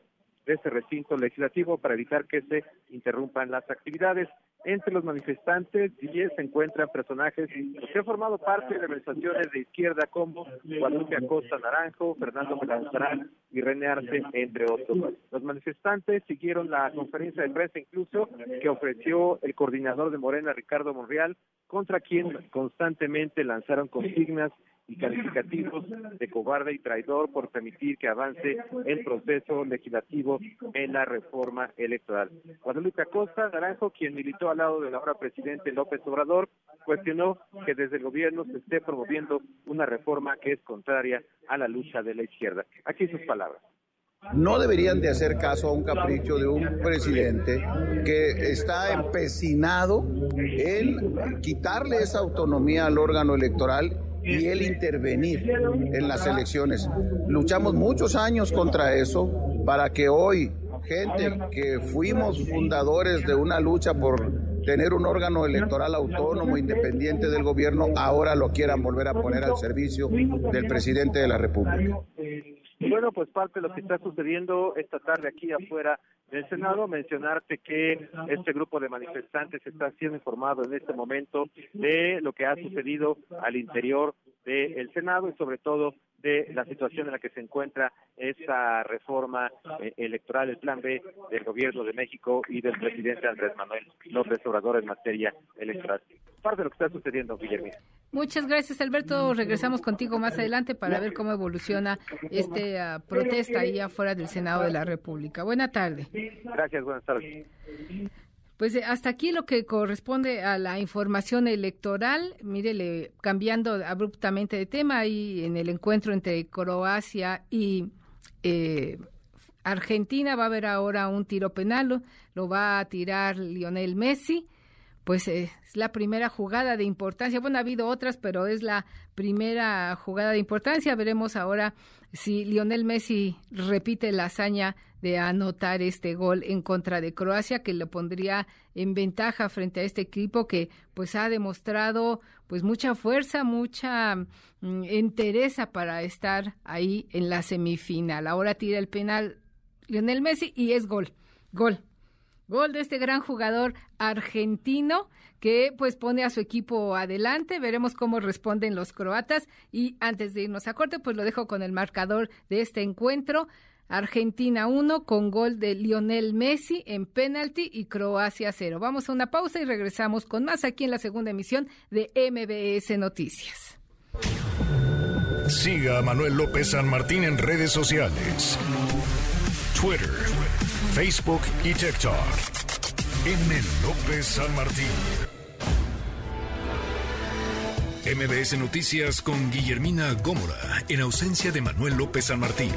de este recinto legislativo para evitar que se interrumpan las actividades. Entre los manifestantes se encuentran personajes que han formado parte de organizaciones de izquierda como Guadalupe Acosta Naranjo, Fernando Melanzarán y René Arce, entre otros. Los manifestantes siguieron la conferencia de prensa incluso que ofreció el coordinador de Morena, Ricardo Monreal, contra quien constantemente lanzaron consignas y calificativos de cobarde y traidor por permitir que avance el proceso legislativo en la reforma electoral. Guadalupe Acosta Naranjo, quien militó al lado del ahora presidente López Obrador, cuestionó que desde el gobierno se esté promoviendo una reforma que es contraria a la lucha de la izquierda. Aquí sus palabras. No deberían de hacer caso a un capricho de un presidente que está empecinado en quitarle esa autonomía al órgano electoral y el intervenir en las elecciones. Luchamos muchos años contra eso para que hoy gente que fuimos fundadores de una lucha por tener un órgano electoral autónomo, independiente del gobierno, ahora lo quieran volver a poner al servicio del presidente de la República. Bueno, pues parte de lo que está sucediendo esta tarde aquí afuera del Senado, mencionarte que este grupo de manifestantes está siendo informado en este momento de lo que ha sucedido al interior del Senado y sobre todo de la situación en la que se encuentra esta reforma eh, electoral, el plan B del gobierno de México y del presidente Andrés Manuel López Obrador en materia electoral. Parte de lo que está sucediendo, Guillermo. Muchas gracias, Alberto. Regresamos contigo más adelante para ver cómo evoluciona esta protesta ahí afuera del Senado de la República. Buena tarde. Gracias, buenas tardes. Pues eh, hasta aquí lo que corresponde a la información electoral. Mírele, cambiando abruptamente de tema, ahí en el encuentro entre Croacia y eh, Argentina va a haber ahora un tiro penal, lo va a tirar Lionel Messi pues es la primera jugada de importancia. Bueno, ha habido otras, pero es la primera jugada de importancia. Veremos ahora si Lionel Messi repite la hazaña de anotar este gol en contra de Croacia, que lo pondría en ventaja frente a este equipo que pues ha demostrado pues mucha fuerza, mucha mm, entereza para estar ahí en la semifinal. Ahora tira el penal Lionel Messi y es gol. Gol. Gol de este gran jugador argentino que pues pone a su equipo adelante. Veremos cómo responden los croatas. Y antes de irnos a corte, pues lo dejo con el marcador de este encuentro. Argentina 1 con gol de Lionel Messi en penalti y Croacia 0. Vamos a una pausa y regresamos con más aquí en la segunda emisión de MBS Noticias. Siga a Manuel López San Martín en redes sociales. Twitter Facebook y TikTok. M. López San Martín. MBS Noticias con Guillermina Gómora, en ausencia de Manuel López San Martín.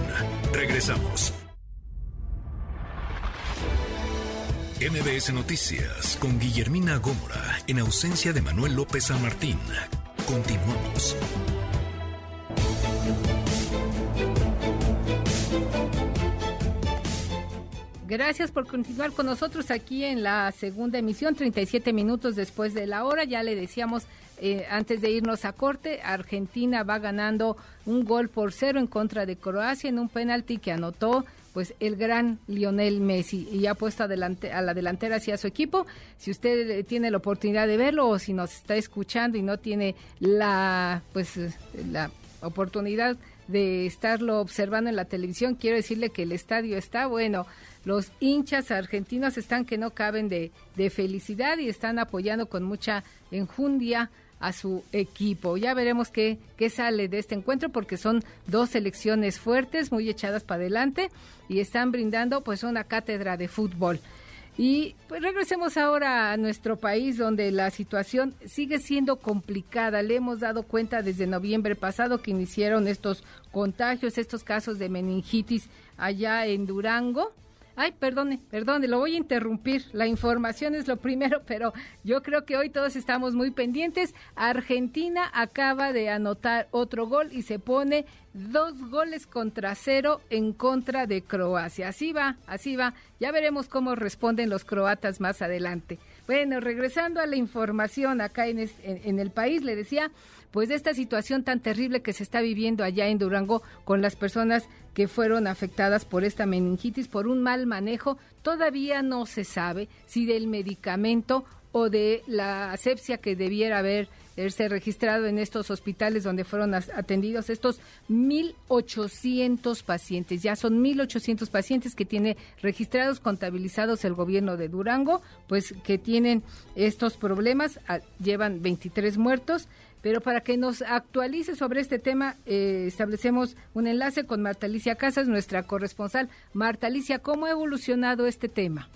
Regresamos. MBS Noticias con Guillermina Gómora, en ausencia de Manuel López San Martín. Continuamos. Gracias por continuar con nosotros aquí en la segunda emisión, 37 minutos después de la hora. Ya le decíamos eh, antes de irnos a corte, Argentina va ganando un gol por cero en contra de Croacia en un penalti que anotó pues el gran Lionel Messi y ha puesto adelante, a la delantera hacia su equipo. Si usted tiene la oportunidad de verlo o si nos está escuchando y no tiene la pues la oportunidad de estarlo observando en la televisión, quiero decirle que el estadio está bueno. Los hinchas argentinos están que no caben de, de felicidad y están apoyando con mucha enjundia a su equipo. Ya veremos qué, qué sale de este encuentro porque son dos selecciones fuertes, muy echadas para adelante y están brindando pues una cátedra de fútbol. Y pues regresemos ahora a nuestro país donde la situación sigue siendo complicada. Le hemos dado cuenta desde noviembre pasado que iniciaron estos contagios, estos casos de meningitis allá en Durango Ay, perdone, perdone, lo voy a interrumpir. La información es lo primero, pero yo creo que hoy todos estamos muy pendientes. Argentina acaba de anotar otro gol y se pone dos goles contra cero en contra de Croacia. Así va, así va. Ya veremos cómo responden los croatas más adelante. Bueno, regresando a la información acá en, en el país, le decía, pues de esta situación tan terrible que se está viviendo allá en Durango con las personas que fueron afectadas por esta meningitis, por un mal manejo. Todavía no se sabe si del medicamento o de la asepsia que debiera haberse registrado en estos hospitales donde fueron atendidos estos 1.800 pacientes. Ya son 1.800 pacientes que tiene registrados, contabilizados el gobierno de Durango, pues que tienen estos problemas, ah, llevan 23 muertos pero para que nos actualice sobre este tema, eh, establecemos un enlace con Marta Alicia Casas, nuestra corresponsal. Marta Alicia, ¿cómo ha evolucionado este tema?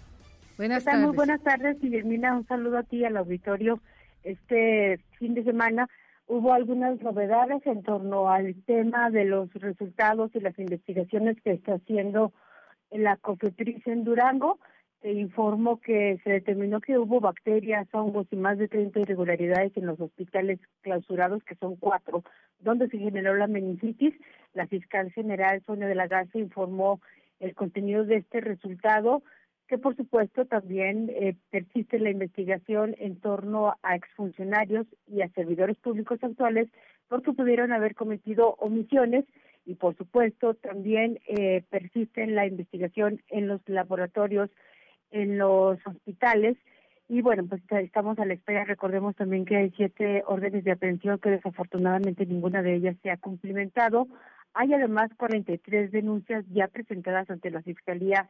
Buenas tardes. Muy buenas tardes, Guillermina. Un saludo a ti al auditorio. Este fin de semana hubo algunas novedades en torno al tema de los resultados y las investigaciones que está haciendo la COFEPRIS en Durango se informó que se determinó que hubo bacterias, hongos y más de 30 irregularidades en los hospitales clausurados, que son cuatro, donde se generó la meningitis. La fiscal general Sonia de la Garza informó el contenido de este resultado, que por supuesto también eh, persiste la investigación en torno a exfuncionarios y a servidores públicos actuales porque pudieron haber cometido omisiones y por supuesto también eh, persiste la investigación en los laboratorios en los hospitales. Y bueno, pues estamos a la espera. Recordemos también que hay siete órdenes de aprehensión que desafortunadamente ninguna de ellas se ha cumplimentado. Hay además 43 denuncias ya presentadas ante la Fiscalía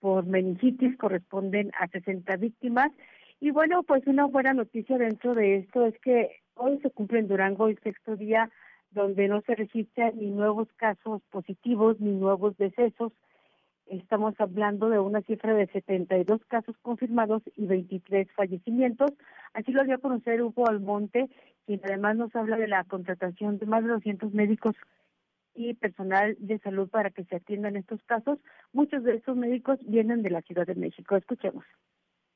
por meningitis, corresponden a 60 víctimas. Y bueno, pues una buena noticia dentro de esto es que hoy se cumple en Durango el sexto día donde no se registran ni nuevos casos positivos ni nuevos decesos Estamos hablando de una cifra de 72 casos confirmados y 23 fallecimientos. Así lo dio a conocer Hugo Almonte, quien además nos habla de la contratación de más de 200 médicos y personal de salud para que se atiendan estos casos. Muchos de estos médicos vienen de la Ciudad de México. Escuchemos.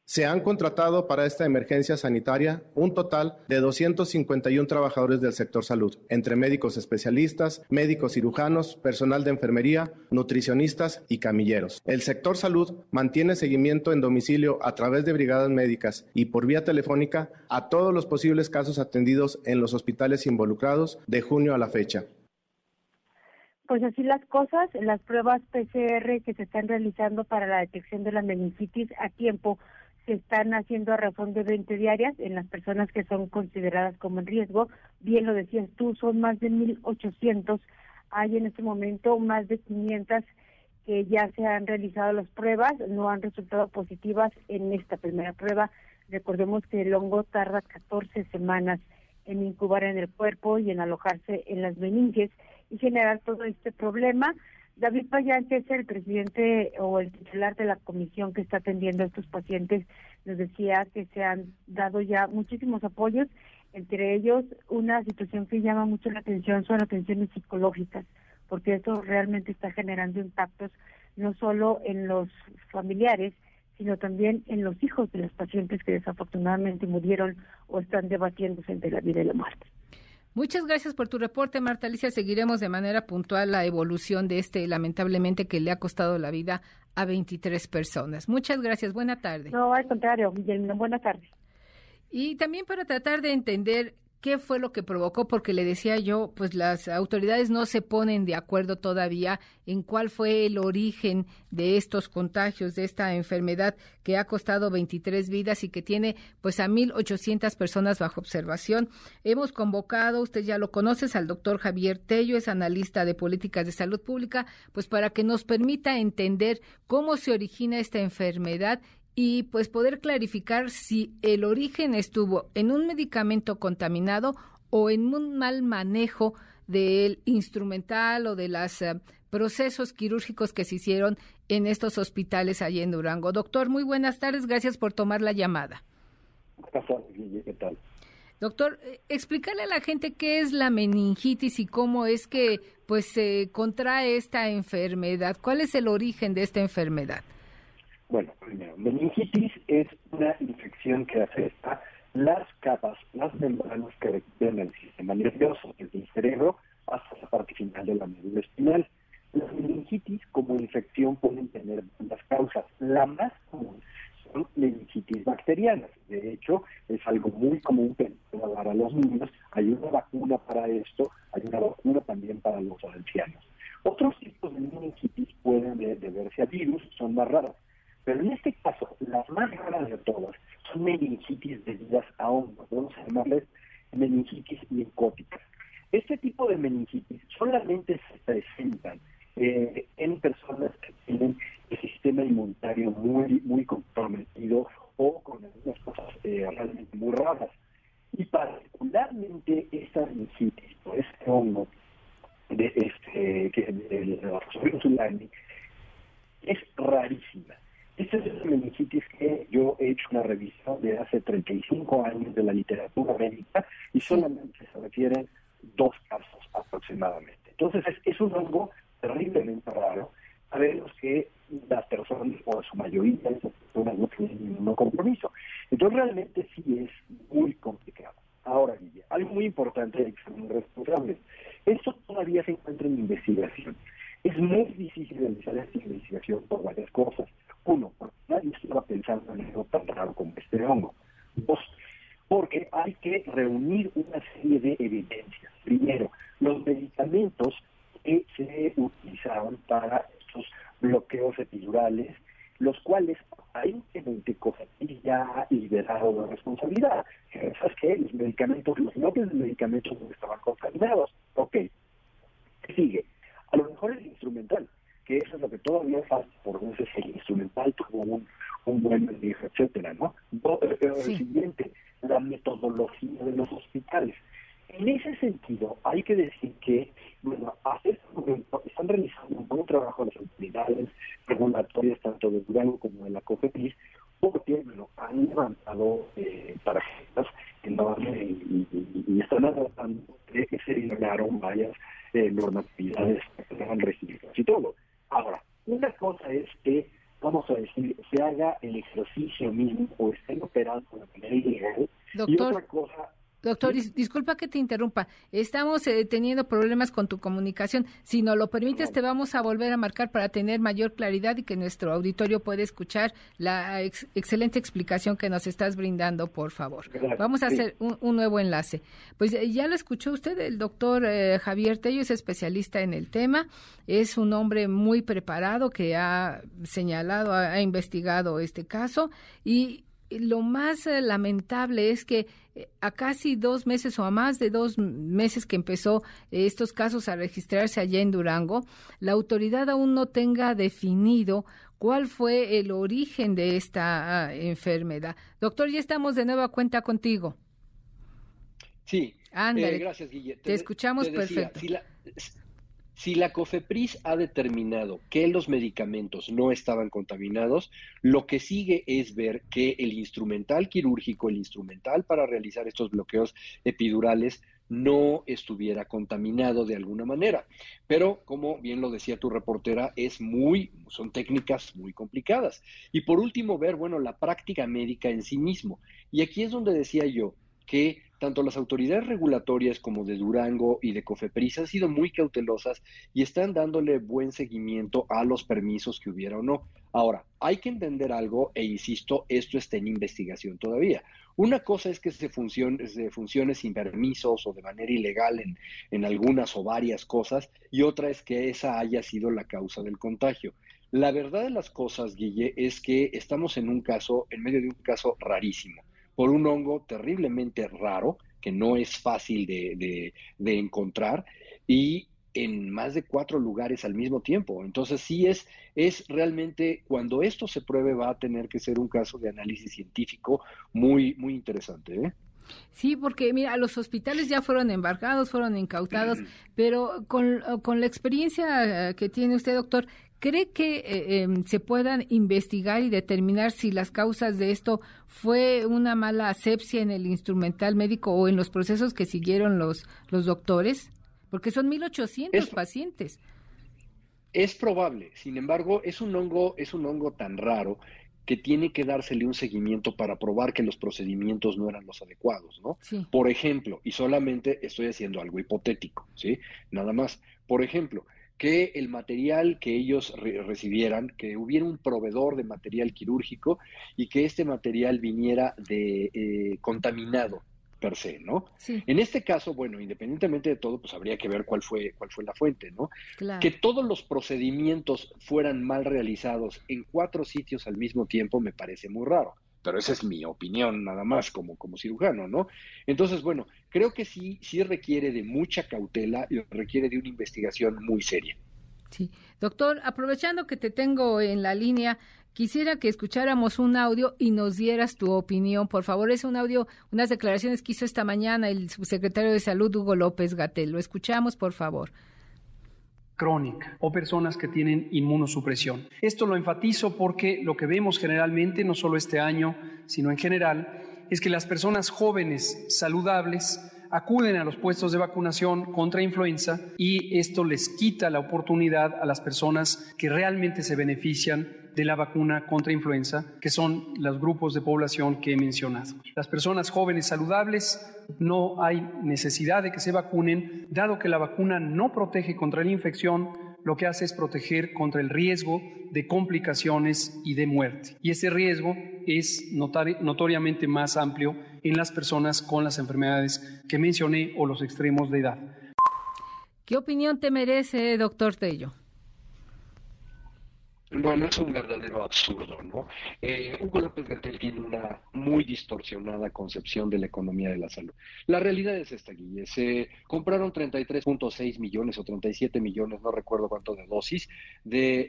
Se han contratado para esta emergencia sanitaria un total de 251 trabajadores del sector salud, entre médicos especialistas, médicos cirujanos, personal de enfermería, nutricionistas y camilleros. El sector salud mantiene seguimiento en domicilio a través de brigadas médicas y por vía telefónica a todos los posibles casos atendidos en los hospitales involucrados de junio a la fecha. Pues así las cosas, las pruebas PCR que se están realizando para la detección de la meningitis a tiempo se están haciendo a razón de 20 diarias en las personas que son consideradas como en riesgo. Bien lo decías tú, son más de 1.800. Hay en este momento más de 500 que ya se han realizado las pruebas, no han resultado positivas en esta primera prueba. Recordemos que el hongo tarda 14 semanas en incubar en el cuerpo y en alojarse en las meninges y generar todo este problema. David Payán, que es el presidente o el titular de la comisión que está atendiendo a estos pacientes, nos decía que se han dado ya muchísimos apoyos, entre ellos una situación que llama mucho la atención son atenciones psicológicas, porque eso realmente está generando impactos no solo en los familiares, sino también en los hijos de los pacientes que desafortunadamente murieron o están debatiéndose entre la vida y la muerte. Muchas gracias por tu reporte, Marta Alicia. Seguiremos de manera puntual la evolución de este, lamentablemente, que le ha costado la vida a 23 personas. Muchas gracias. Buena tarde. No, al contrario, Guillermo. Buena tarde. Y también para tratar de entender qué fue lo que provocó, porque le decía yo, pues las autoridades no se ponen de acuerdo todavía en cuál fue el origen de estos contagios, de esta enfermedad que ha costado 23 vidas y que tiene pues a 1.800 personas bajo observación. Hemos convocado, usted ya lo conoce, al doctor Javier Tello, es analista de políticas de salud pública, pues para que nos permita entender cómo se origina esta enfermedad y pues poder clarificar si el origen estuvo en un medicamento contaminado o en un mal manejo del instrumental o de los eh, procesos quirúrgicos que se hicieron en estos hospitales allí en Durango. Doctor, muy buenas tardes, gracias por tomar la llamada. ¿qué tal? Doctor, eh, explícale a la gente qué es la meningitis y cómo es que pues se contrae esta enfermedad. ¿Cuál es el origen de esta enfermedad? Bueno, primero, meningitis es una infección que afecta las capas, las membranas que requieren el sistema nervioso, desde el cerebro hasta la parte final de la médula espinal. Las meningitis como infección pueden tener varias causas. La más común son meningitis bacterianas. De hecho, es algo muy común que puede dar a los niños. Hay una vacuna para esto, hay una vacuna también para los ancianos. Otros tipos de meningitis pueden deberse a virus, son más raras. Pero en este caso, las más raras de todas son meningitis debidas a hongos, a llamarles meningitis micóticas. Este tipo de meningitis solamente se presentan eh, en personas que tienen el sistema inmunitario muy, muy comprometido o con algunas cosas eh, realmente muy raras. Y particularmente esta meningitis, por este hongo, de este, que de, es rarísima. Esta es una meningitis que yo he hecho una revisión de hace 35 años de la literatura médica y solamente se refieren dos casos aproximadamente. Entonces es, un hongo terriblemente raro. Sabemos que las personas, o su mayoría de esas personas, no tienen ningún compromiso. Entonces realmente sí es muy complicado. Ahora, algo muy importante ser muy responsables. Esto todavía se encuentra en investigación. Es muy difícil realizar esta investigación por varias cosas. Uno, porque nadie estaba pensando en algo tan raro como este hongo. Dos, porque hay que reunir una serie de evidencias. Primero, los medicamentos que se utilizaban para estos bloqueos epidurales, los cuales aparentemente COFEPRIS ya ha liberado de responsabilidad. ¿Sabes que Los medicamentos, los bloques de medicamentos no estaban contaminados. Ok. ¿Qué sigue? A lo mejor es instrumental que eso es lo que todavía falta, por veces el instrumental tuvo un, un buen manejo, etcétera, ¿no? Eh, sí. siguiente, la metodología de los hospitales. En ese sentido, hay que decir que, bueno, hasta este momento están realizando un buen trabajo las autoridades regulatorias, tanto de Durango como de la COFEPRIS, porque, bueno, han levantado eh, tarjetas en donde y, y, están adaptando que se eliminaron varias eh, normatividades que se han registrado y todo. Ahora, una cosa es que, vamos a decir, se haga el ejercicio mismo o estén operando de manera ilegal. Y otra cosa Doctor, disculpa que te interrumpa. Estamos eh, teniendo problemas con tu comunicación. Si nos lo permites, te vamos a volver a marcar para tener mayor claridad y que nuestro auditorio pueda escuchar la excelente explicación que nos estás brindando, por favor. Vamos a hacer un, nuevo enlace. Pues eh, ya lo escuchó usted, el doctor eh, Javier Tello es especialista en el tema. Es un hombre muy preparado que ha señalado, ha investigado este caso y lo más lamentable es que a casi dos meses o a más de dos meses que empezó estos casos a registrarse allá en Durango, la autoridad aún no tenga definido cuál fue el origen de esta ah, enfermedad. Doctor, ya estamos de nueva cuenta contigo. Sí, eh, gracias, Guille. Te, escuchamos perfecto. Si la COFEPRIS ha determinado que los medicamentos no estaban contaminados, lo que sigue es ver que el instrumental quirúrgico, el instrumental para realizar estos bloqueos epidurales, no estuviera contaminado de alguna manera. Pero, como bien lo decía tu reportera, es muy, son técnicas muy complicadas. Y por último, ver, bueno, la práctica médica en sí mismo. Y aquí es donde decía yo que tanto las autoridades regulatorias como de Durango y de Cofepris han sido muy cautelosas y están dándole buen seguimiento a los permisos que hubiera o no. Ahora, hay que entender algo, e insisto, esto está en investigación todavía. Una cosa es que se funcione, se funcione sin permisos o de manera ilegal en, en algunas o varias cosas, y otra es que esa haya sido la causa del contagio. La verdad de las cosas, Guille, es que estamos en un caso, en medio de un caso rarísimo, por un hongo terriblemente raro, que no es fácil de, de encontrar, y en más de cuatro lugares al mismo tiempo. Entonces sí es, es realmente, cuando esto se pruebe va a tener que ser un caso de análisis científico muy, muy interesante. ¿eh? Sí, porque mira, los hospitales ya fueron embarcados, fueron incautados, pero con, con, la experiencia que tiene usted, doctor, ¿cree que eh, em, se puedan investigar y determinar si las causas de esto fue una mala asepsia en el instrumental médico o en los procesos que siguieron los, los doctores? Porque son 1800 pacientes. Es probable, sin embargo, es un hongo, es un hongo tan raro que tiene que dársele un seguimiento para probar que los procedimientos no eran los adecuados, ¿no? Por ejemplo, y solamente estoy haciendo algo hipotético, ¿sí? Nada más. Por ejemplo, que el material que ellos recibieran, que hubiera un proveedor de material quirúrgico y que este material viniera de eh, contaminado, per se, ¿no? En este caso, bueno, independientemente de todo, pues habría que ver cuál fue, cuál fue la fuente, ¿no? Que todos los procedimientos fueran mal realizados en cuatro sitios al mismo tiempo me parece muy raro. Pero esa es mi opinión nada más como, como cirujano, ¿no? Entonces, bueno, creo que sí, sí requiere de mucha cautela y requiere de una investigación muy seria. Sí. Doctor, aprovechando que te tengo en la línea, Quisiera que escucháramos un audio y nos dieras tu opinión. Por favor, es un audio, unas declaraciones que hizo esta mañana el subsecretario de Salud, Hugo López Gatel. Lo escuchamos, por favor crónica o personas que tienen inmunosupresión. Esto lo enfatizo porque lo que vemos generalmente, no solo este año, sino en general, es que las personas jóvenes, saludables, acuden a los puestos de vacunación contra influenza y esto les quita la oportunidad a las personas que realmente se benefician de la vacuna contra influenza, que son los grupos de población que he mencionado. Las personas jóvenes saludables no hay necesidad de que se vacunen, dado que la vacuna no protege contra la infección, lo que hace es proteger contra el riesgo de complicaciones y de muerte. Y ese riesgo es notoriamente más amplio en las personas con las enfermedades que mencioné o los extremos de edad. ¿Qué opinión te merece, doctor Tello? Bueno, es un verdadero absurdo, ¿no? Eh, Hugo López Gatel tiene una muy distorsionada concepción de la economía de la salud. La realidad es esta, Guille. Se compraron 33.6 millones o 37 millones, no recuerdo cuánto de dosis, de,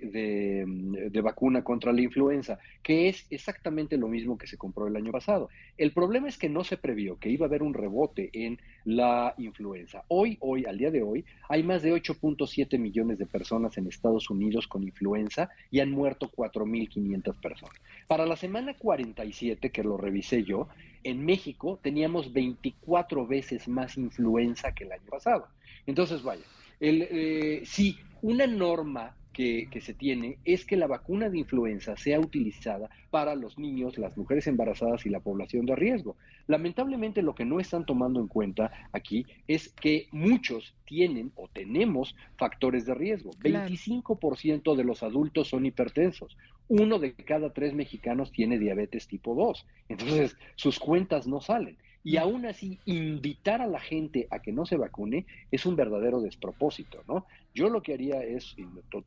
de, vacuna contra la influenza, que es exactamente lo mismo que se compró el año pasado. El problema es que no se previó que iba a haber un rebote en la influenza. Hoy, hoy, al día de hoy, hay más de 8.7 millones de personas en Estados Unidos con influenza y han muerto 4.500 personas. Para la semana 47, que lo revisé yo, en México teníamos 24 veces más influenza que el año pasado. Entonces, vaya, el, eh, si una norma que, se tiene es que la vacuna de influenza sea utilizada para los niños, las mujeres embarazadas y la población de riesgo. Lamentablemente lo que no están tomando en cuenta aquí es que muchos tienen o tenemos factores de riesgo. 25% de los adultos son hipertensos. Uno de cada tres mexicanos tiene diabetes tipo 2. Entonces, sus cuentas no salen. Y aún así, invitar a la gente a que no se vacune es un verdadero despropósito, ¿no? Yo lo que haría es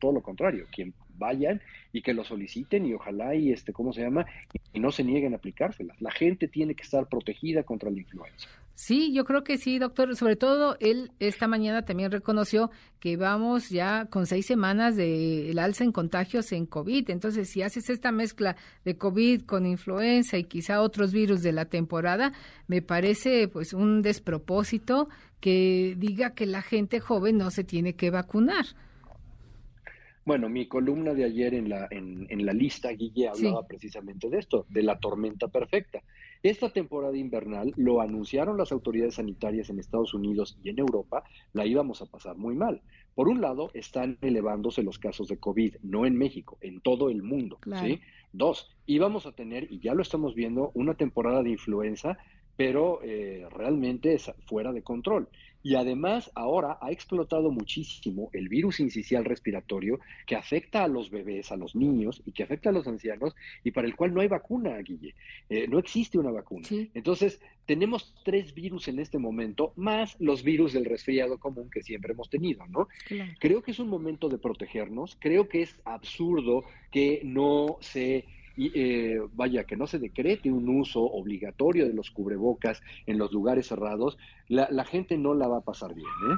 todo lo contrario, quien vayan y que lo soliciten y ojalá y este, ¿cómo se llama? Y no se nieguen a aplicárselas. La gente tiene que estar protegida contra la influenza. Sí, yo creo que sí, doctor. Sobre todo, él esta mañana también reconoció que vamos ya con seis semanas del alza en contagios en COVID. Entonces, si haces esta mezcla de COVID con influenza y quizá otros virus de la temporada, me parece pues un despropósito que diga que la gente joven no se tiene que vacunar. Bueno, mi columna de ayer en la, en, en la lista, Guille, hablaba precisamente de esto, de la tormenta perfecta. Esta temporada invernal, lo anunciaron las autoridades sanitarias en Estados Unidos y en Europa, la íbamos a pasar muy mal. Por un lado, están elevándose los casos de COVID, no en México, en todo el mundo. ¿sí? Dos, íbamos a tener, y ya lo estamos viendo, una temporada de influenza, pero eh, realmente es fuera de control. Y además ahora ha explotado muchísimo el virus incisional respiratorio que afecta a los bebés, a los niños y que afecta a los ancianos y para el cual no hay vacuna, Guille. Eh, no existe una vacuna. Entonces, tenemos tres virus en este momento, más los virus del resfriado común que siempre hemos tenido, ¿no? Creo que es un momento de protegernos. Creo que es absurdo que no se y eh, vaya, que no se decrete un uso obligatorio de los cubrebocas en los lugares cerrados, la, gente no la va a pasar bien. ¿eh?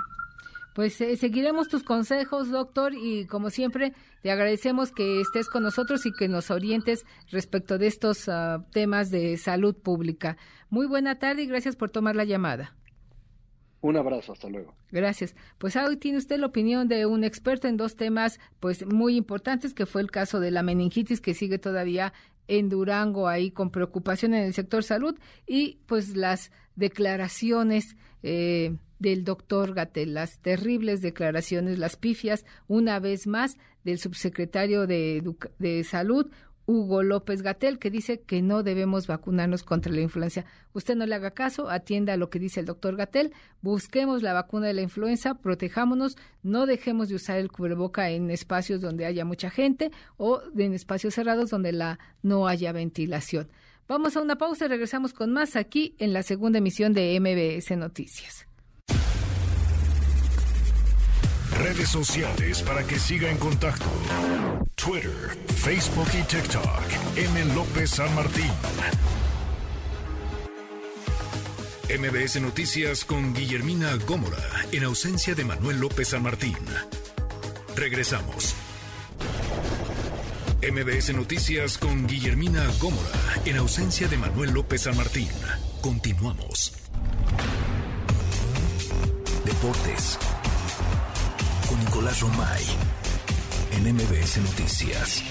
Pues eh, seguiremos tus consejos, doctor, y como siempre, te agradecemos que estés con nosotros y que nos orientes respecto de estos ah, temas de salud pública. Muy buena tarde y gracias por tomar la llamada. Un abrazo, hasta luego. Gracias. Pues hoy tiene usted la opinión de un experto en dos temas pues muy importantes, que fue el caso de la meningitis que sigue todavía en Durango ahí con preocupación en el sector salud y pues las declaraciones eh, del doctor Gatel, las terribles declaraciones, las pifias, una vez más, del subsecretario de, de Salud, Hugo López Gatel, que dice que no debemos vacunarnos contra la influenza. Usted no le haga caso, atienda a lo que dice el doctor Gatel, busquemos la vacuna de la influenza, protejámonos, no dejemos de usar el cubreboca en espacios donde haya mucha gente o en espacios cerrados donde la no haya ventilación. Vamos a una pausa y regresamos con más aquí en la segunda emisión de MBS Noticias. Redes sociales para que siga en contacto: Twitter, Facebook y TikTok. M. López San Martín. MBS Noticias con Guillermina Gómora, en ausencia de Manuel López San Martín. Regresamos. MBS Noticias con Guillermina Gómora, en ausencia de Manuel López San Martín. Continuamos. Deportes Nicolás Romay en MBS Noticias.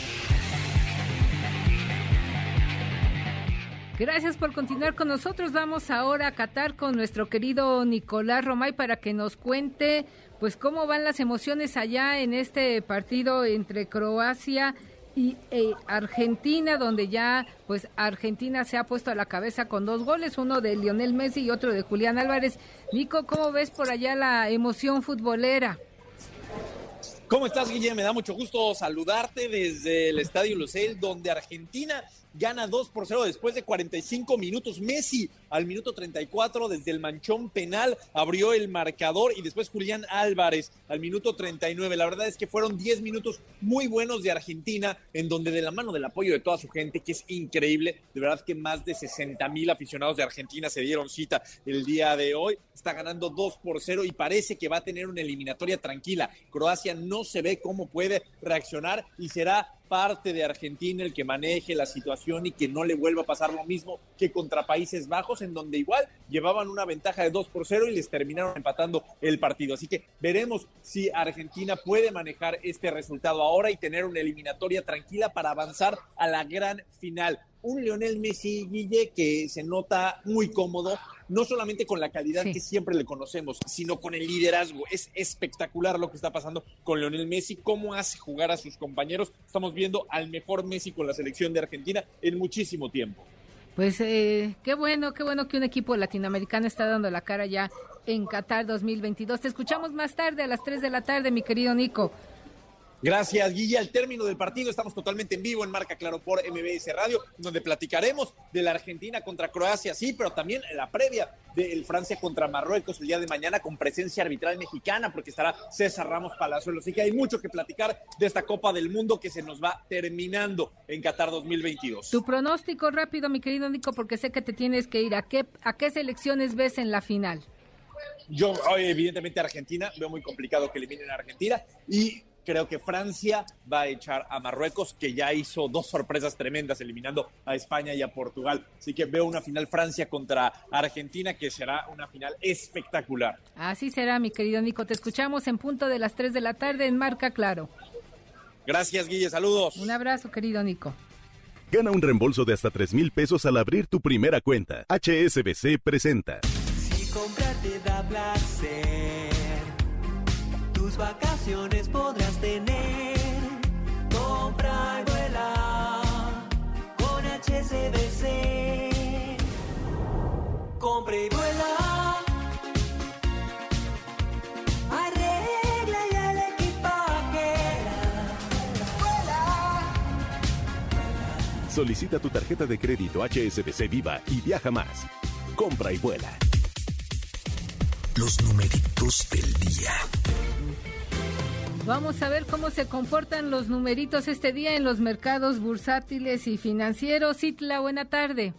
Gracias por continuar con nosotros. Vamos ahora a Qatar con nuestro querido Nicolás Romay para que nos cuente pues cómo van las emociones allá en este partido entre Croacia y eh, Argentina, donde ya pues Argentina se ha puesto a la cabeza con dos goles, uno de Lionel Messi y otro de Julián Álvarez. Nico, ¿cómo ves por allá la emoción futbolera? ¿Cómo estás, Guillermo? Me da mucho gusto saludarte desde el Estadio Lucel, donde Argentina gana 2 por 0 después de 45 minutos. Messi al minuto 34 desde el manchón penal abrió el marcador y después Julián Álvarez al minuto 39. La verdad es que fueron 10 minutos muy buenos de Argentina en donde de la mano del apoyo de toda su gente, que es increíble, de verdad que más de 60 mil aficionados de Argentina se dieron cita el día de hoy. Está ganando 2 por 0 y parece que va a tener una eliminatoria tranquila. Croacia no se ve cómo puede reaccionar y será parte de Argentina el que maneje la situación y que no le vuelva a pasar lo mismo que contra Países Bajos, en donde igual llevaban una ventaja de 2 por 0 y les terminaron empatando el partido. Así que veremos si Argentina puede manejar este resultado ahora y tener una eliminatoria tranquila para avanzar a la gran final un Lionel Messi, Guille, que se nota muy cómodo, no solamente con la calidad que siempre le conocemos, sino con el liderazgo. Es espectacular lo que está pasando con Lionel Messi, cómo hace jugar a sus compañeros. Estamos viendo al mejor Messi con la selección de Argentina en muchísimo tiempo. Pues eh, qué bueno, qué bueno que un equipo latinoamericano está dando la cara ya en Qatar 2022. Te escuchamos más tarde a las 3 de la tarde, mi querido Nico. Gracias, Guille. Al término del partido estamos totalmente en vivo en Marca Claro por MBS Radio, donde platicaremos de la Argentina contra Croacia, sí, pero también la previa del Francia contra Marruecos el día de mañana con presencia arbitral mexicana, porque estará César Ramos Palazuelo. Así que hay mucho que platicar de esta Copa del Mundo que se nos va terminando en Qatar 2022. Tu pronóstico rápido, mi querido Nico, porque sé que te tienes que ir. ¿A qué, a qué selecciones ves en la final? Yo, evidentemente, Argentina, veo muy complicado que eliminen a Argentina y Creo que Francia va a echar a Marruecos, que ya hizo dos sorpresas tremendas eliminando a España y a Portugal. Así que veo una final Francia contra Argentina que será una final espectacular. Así será, mi querido Nico. Te escuchamos en punto de las 3 de la tarde en Marca Claro. Gracias, Guille. Saludos. Un abrazo, querido Nico. Gana un reembolso de hasta 3 mil pesos al abrir tu primera cuenta. HSBC presenta. Si comprarte da placer vacaciones podrás tener Compra y vuela con HSBC. Compra y vuela. Arregla ya el equipaje. Vuela. Solicita tu tarjeta de crédito HSBC Viva y viaja más. Compra y vuela. Los numeritos del día. Vamos a ver cómo se comportan los numeritos este día en los mercados bursátiles y financieros. Itla, buena tarde.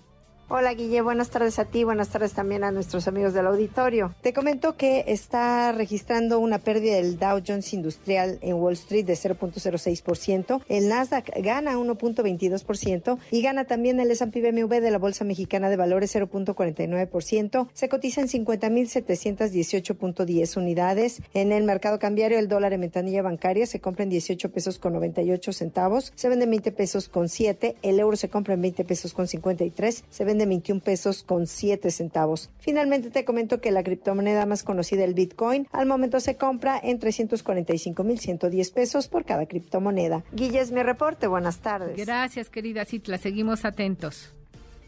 Hola Guille, buenas tardes a ti, buenas tardes también a nuestros amigos del auditorio. Te comento que está registrando una pérdida del Dow Jones Industrial en Wall Street de 0.06%, el Nasdaq gana 1.22% y gana también el S&P BMW de la Bolsa Mexicana de Valores 0.49%, se cotiza en 50.718.10 unidades. En el mercado cambiario el dólar en ventanilla bancaria se compra en 18 pesos con 98 centavos, se vende en 20 pesos con 7, el euro se compra en 20 pesos con 53, se vende de 21 pesos con 7 centavos. Finalmente te comento que la criptomoneda más conocida, el Bitcoin, al momento se compra en 345.110 pesos por cada criptomoneda. Guille es mi reporte. Buenas tardes. Gracias, querida Citla. Seguimos atentos.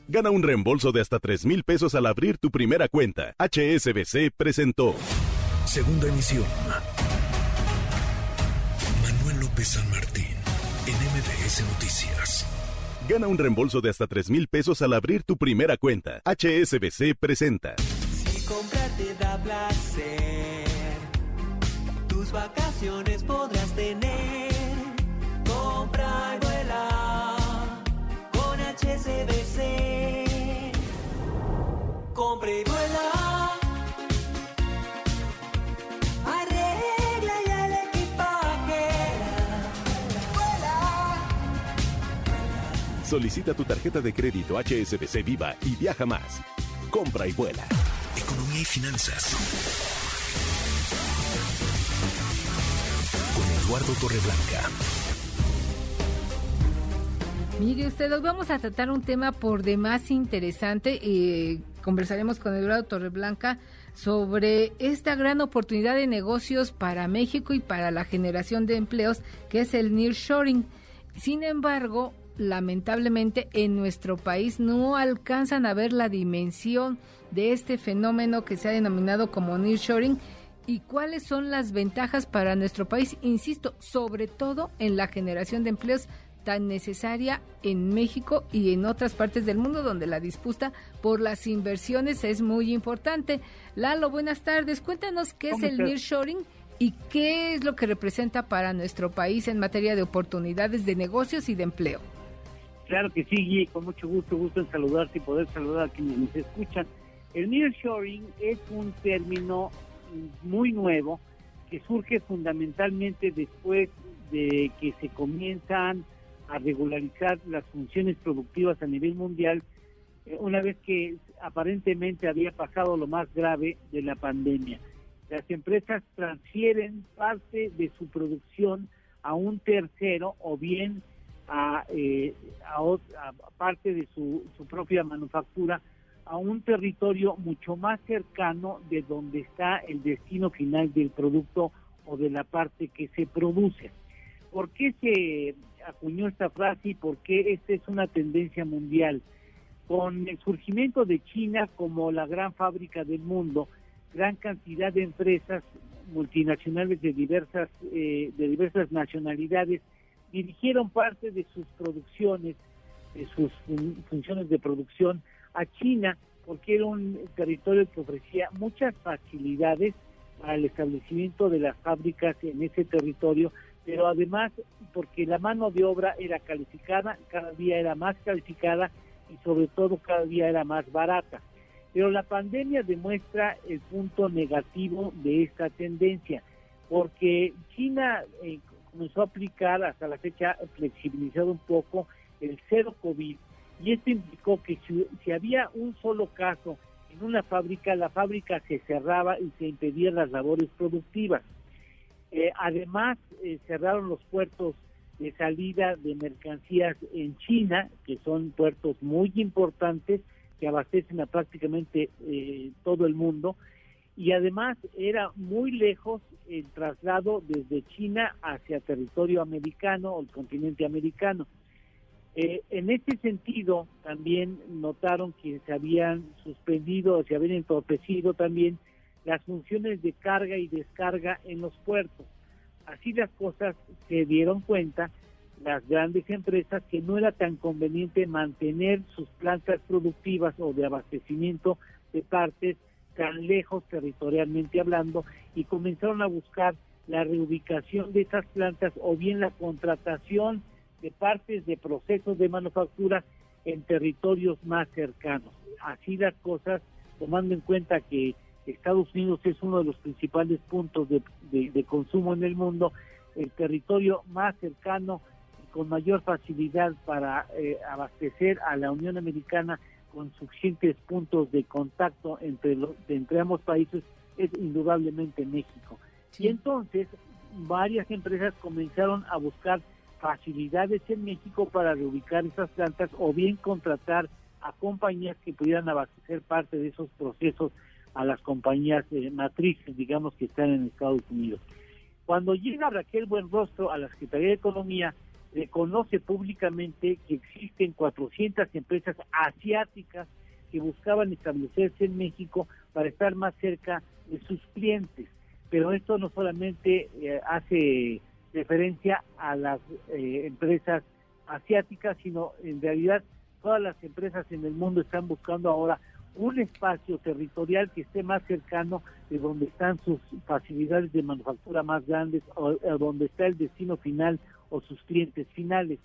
Gana un reembolso de hasta 3 mil pesos al abrir tu primera cuenta. HSBC presentó. Segunda emisión. Manuel López San Martín, en MBS Noticias. Gana un reembolso de hasta 3 mil pesos al abrir tu primera cuenta. HSBC presenta. Si comprarte da placer, tus vacaciones podrás tener. Compra vuela con HSBC. Compra y vuela. Solicita tu tarjeta de crédito HSBC Viva y viaja más. Compra y vuela. Economía y finanzas. Con Eduardo Torreblanca. Mire usted, hoy vamos a tratar un tema por demás interesante. Eh, conversaremos con Eduardo Torreblanca sobre esta gran oportunidad de negocios para México y para la generación de empleos, que es el nearshoring. Sin embargo, lamentablemente en nuestro país no alcanzan a ver la dimensión de este fenómeno que se ha denominado como nearshoring y cuáles son las ventajas para nuestro país, insisto, sobre todo en la generación de empleos tan necesaria en México y en otras partes del mundo donde la disputa por las inversiones es muy importante. Lalo, buenas tardes. Cuéntanos qué es ¿Cómo el nearshoring y qué es lo que representa para nuestro país en materia de oportunidades de negocios y de empleo. Claro que sí, con mucho gusto, gusto en saludarte y poder saludar a quienes nos escuchan. El nearshoring es un término muy nuevo que surge fundamentalmente después de que se comienzan a regularizar las funciones productivas a nivel mundial, eh, una vez que aparentemente había pasado lo más grave de la pandemia. Las empresas transfieren parte de su producción a un tercero o bien a, eh, a, parte de su, su propia manufactura a un territorio mucho más cercano de donde está el destino final del producto o de la parte que se produce. ¿Por qué se acuñó esta frase y por qué esta es una tendencia mundial? Con el surgimiento de China como la gran fábrica del mundo, gran cantidad de empresas multinacionales de diversas eh, de diversas nacionalidades dirigieron parte de sus producciones, de sus fun- funciones de producción a China, porque era un territorio que ofrecía muchas facilidades para el establecimiento de las fábricas en ese territorio, pero además porque la mano de obra era calificada, cada día era más calificada y sobre todo cada día era más barata. Pero la pandemia demuestra el punto negativo de esta tendencia, porque China eh, comenzó a aplicar hasta la fecha flexibilizado un poco el cero COVID y esto implicó que si, había un solo caso en una fábrica, la fábrica se cerraba y se impedían las labores productivas. Eh, además, eh, cerraron los puertos de salida de mercancías en China, que son puertos muy importantes que abastecen a prácticamente eh, todo el mundo, y además era muy lejos el traslado desde China hacia territorio americano o el continente americano. Eh, en este sentido, también notaron que se habían suspendido, se habían entorpecido también las funciones de carga y descarga en los puertos. Así las cosas se dieron cuenta, las grandes empresas que no era tan conveniente mantener sus plantas productivas o de abastecimiento de partes tan lejos territorialmente hablando y comenzaron a buscar la reubicación de esas plantas o bien la contratación de partes de procesos de manufactura en territorios más cercanos. Así las cosas, tomando en cuenta que Estados Unidos es uno de los principales puntos de, consumo en el mundo, el territorio más cercano y con mayor facilidad para eh, abastecer a la Unión Americana con suficientes puntos de contacto entre, los, entre ambos países es indudablemente México. Y entonces varias empresas comenzaron a buscar facilidades en México para reubicar esas plantas o bien contratar a compañías que pudieran abastecer parte de esos procesos a las compañías eh, matrices, digamos, que están en Estados Unidos. Cuando llega Raquel Buenrostro a la Secretaría de Economía, reconoce públicamente que existen 400 empresas asiáticas que buscaban establecerse en México para estar más cerca de sus clientes. Pero esto no solamente eh, hace referencia a las eh, empresas asiáticas, sino en realidad todas las empresas en el mundo están buscando ahora un espacio territorial que esté más cercano de donde están sus facilidades de manufactura más grandes o, donde está el destino final o sus clientes finales.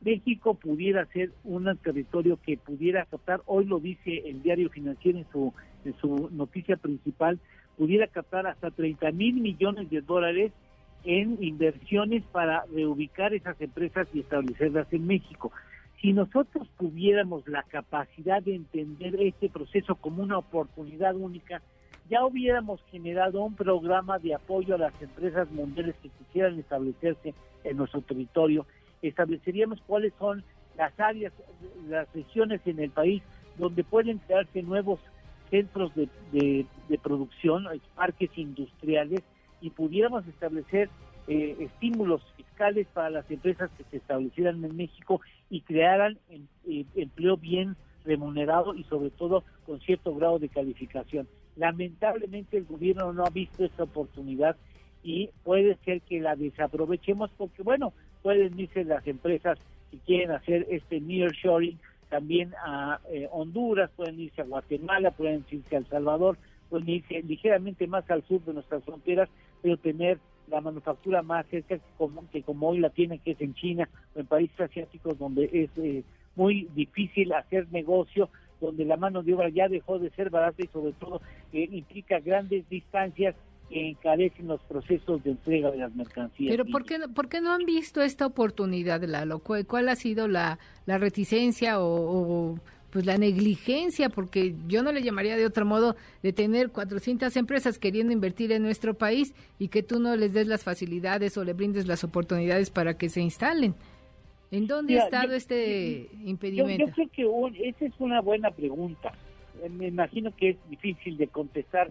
México pudiera ser un territorio que pudiera captar, hoy lo dice el diario financiero en su, en su noticia principal, pudiera captar hasta 30 mil millones de dólares en inversiones para reubicar esas empresas y establecerlas en México. Si nosotros tuviéramos la capacidad de entender este proceso como una oportunidad única, ya hubiéramos generado un programa de apoyo a las empresas mundiales que quisieran establecerse en nuestro territorio. Estableceríamos cuáles son las áreas, las regiones en el país donde pueden crearse nuevos centros de, de producción, parques industriales, y pudiéramos establecer eh, estímulos fiscales para las empresas que se establecieran en México y crearan eh, empleo bien remunerado y sobre todo con cierto grado de calificación. Lamentablemente el gobierno no ha visto esta oportunidad y puede ser que la desaprovechemos porque, bueno, pueden irse las empresas que quieren hacer este nearshoring también a eh, Honduras, pueden irse a Guatemala, pueden irse a El Salvador, pueden irse ligeramente más al sur de nuestras fronteras, pero tener la manufactura más cerca que como, que como hoy la tiene, que es en China o en países asiáticos donde es eh, muy difícil hacer negocio, donde la mano de obra ya dejó de ser barata y sobre todo eh, implica grandes distancias que encarecen los procesos de entrega de las mercancías. Pero ¿por qué, ¿por qué no han visto esta oportunidad, Lalo? ¿Cuál ha sido la, la reticencia o pues la negligencia, porque yo no le llamaría de otro modo de tener 400 empresas queriendo invertir en nuestro país y que tú no les des las facilidades o le brindes las oportunidades para que se instalen. ¿En dónde ha estado este impedimento? Yo, creo que esa es una buena pregunta. Eh, me imagino que es difícil de contestar.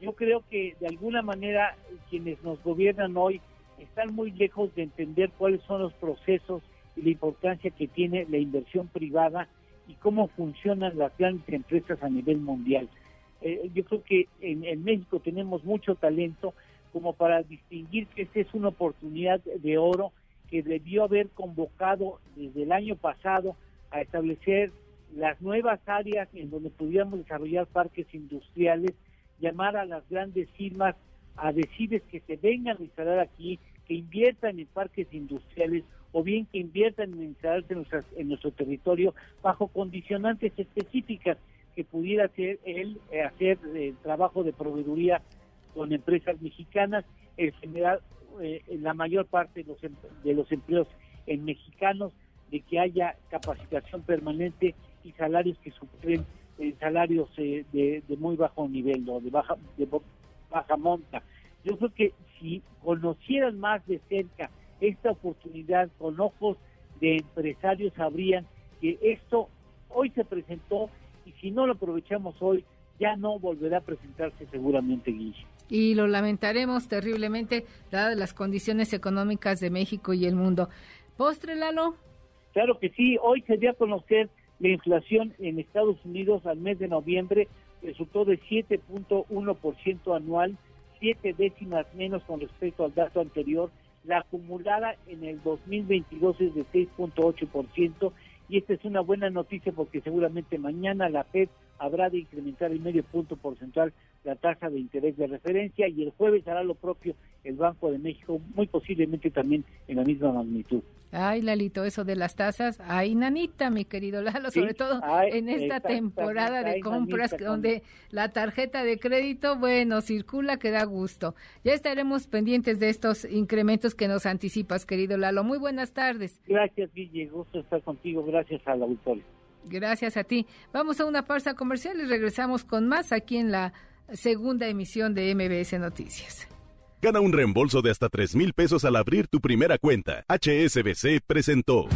Yo creo que de alguna manera quienes nos gobiernan hoy están muy lejos de entender cuáles son los procesos y la importancia que tiene la inversión privada y cómo funcionan las grandes empresas a nivel mundial. Eh, yo creo que en, México tenemos mucho talento como para distinguir que esta es una oportunidad de oro que debió haber convocado desde el año pasado a establecer las nuevas áreas en donde pudiéramos desarrollar parques industriales, llamar a las grandes firmas a decirles que se vengan a instalar aquí, que inviertan en parques industriales o bien que inviertan en instalarse en, nuestro territorio bajo condicionantes específicas que pudiera ser el eh, hacer el trabajo de proveeduría con empresas mexicanas, el generar eh, la mayor parte de los, em, de los empleos en mexicanos, de que haya capacitación permanente y salarios que superen eh, salarios de, de, muy bajo nivel o de baja, de baja monta. Yo creo que si conocieran más de cerca esta oportunidad con ojos de empresarios sabrían que esto hoy se presentó y si no lo aprovechamos hoy, ya no volverá a presentarse seguramente, Guille. Y lo lamentaremos terriblemente, dadas las condiciones económicas de México y el mundo. ¿Postre, Lalo? Claro que sí, hoy se dio a conocer la inflación en Estados Unidos al mes de noviembre, resultó de 7.1% anual, siete décimas menos con respecto al dato anterior La acumulada en el 2022 es de 6.8% y esta es una buena noticia porque seguramente mañana la Fed habrá de incrementar el medio punto porcentual la tasa de interés de referencia y el jueves hará lo propio el Banco de México, muy posiblemente también en la misma magnitud. Ay, Lalito, eso de las tasas, ay, nanita, mi querido Lalo, sobre todo en esta temporada de compras donde la tarjeta de crédito, bueno, circula que da gusto. Ya estaremos pendientes de estos incrementos que nos anticipas, querido Lalo. Muy buenas tardes. Gracias, Guille, gusto estar contigo, gracias al auditorio. Gracias a ti. Vamos a una pausa comercial y regresamos con más aquí en la segunda emisión de MBS Noticias. Gana un reembolso de hasta 3 mil pesos al abrir tu primera cuenta. HSBC presentó.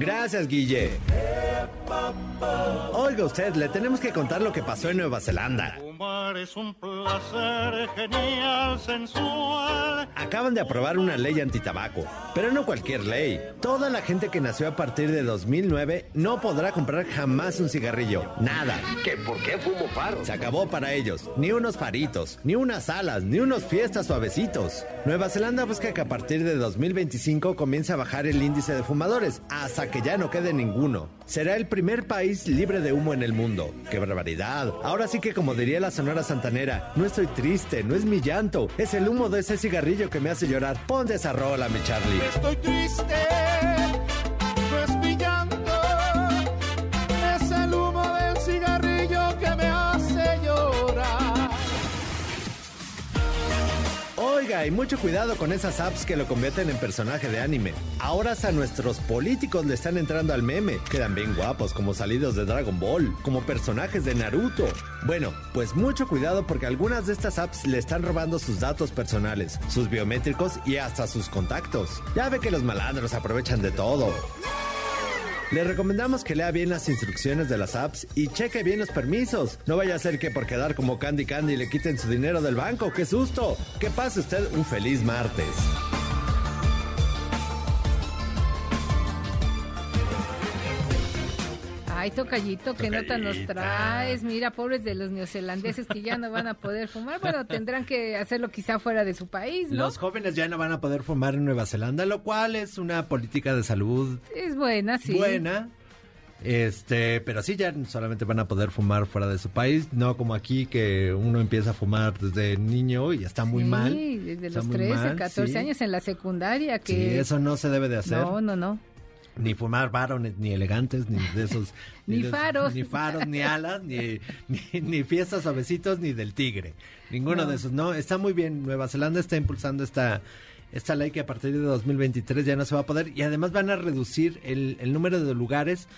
Gracias, Guille. Oiga usted, le tenemos que contar lo que pasó en Nueva Zelanda. es un placer genial, sensual. Acaban de aprobar una ley antitabaco, pero no cualquier ley. Toda la gente que nació a partir de 2009 no podrá comprar jamás un cigarrillo. Nada. ¿Qué? ¿Por qué fumo paro? Se acabó para ellos. Ni unos faritos, ni unas alas, ni unos fiestas suavecitos. Nueva Zelanda busca que a partir de 2025 comience a bajar el índice de fumadores hasta que ya no quede ninguno. Será el primer país libre de humo en el mundo. ¡Qué barbaridad! Ahora sí que como diría la Sonora Santanera, no estoy triste, no es mi llanto, es el humo de ese cigarrillo que me hace llorar. Ponte esa mi Charlie. Estoy triste, Oiga, y mucho cuidado con esas apps que lo convierten en personaje de anime. Ahora hasta nuestros políticos le están entrando al meme. Quedan bien guapos como salidos de Dragon Ball, como personajes de Naruto. Bueno, pues mucho cuidado porque algunas de estas apps le están robando sus datos personales, sus biométricos y hasta sus contactos. Ya ve que los malandros aprovechan de todo. Le recomendamos que lea bien las instrucciones de las apps y cheque bien los permisos. No vaya a ser que por quedar como Candy Candy le quiten su dinero del banco. ¡Qué susto! Que pase usted un feliz martes. Ay, tocallito, ¿qué nota nos traes? Mira, pobres de los neozelandeses que ya no van a poder fumar. Bueno, tendrán que hacerlo quizá fuera de su país, ¿no? Los jóvenes ya no van a poder fumar en Nueva Zelanda, lo cual es una política de salud. Es buena, sí. Buena. Este, pero sí, ya solamente van a poder fumar fuera de su país, no como aquí que uno empieza a fumar desde niño y está muy mal. Sí, desde los 13, 14 años en la secundaria. Que... Sí, eso no se debe de hacer. No, no, no. Ni fumar varones, ni elegantes, ni de esos. ni, faros. Ni faros, ni alas, ni, ni, fiestas o besitos, ni del tigre. Ninguno de esos. No, está muy bien. Nueva Zelanda está impulsando esta, esta ley que a partir de 2023 ya no se va a poder. Y además van a reducir el, el número de lugares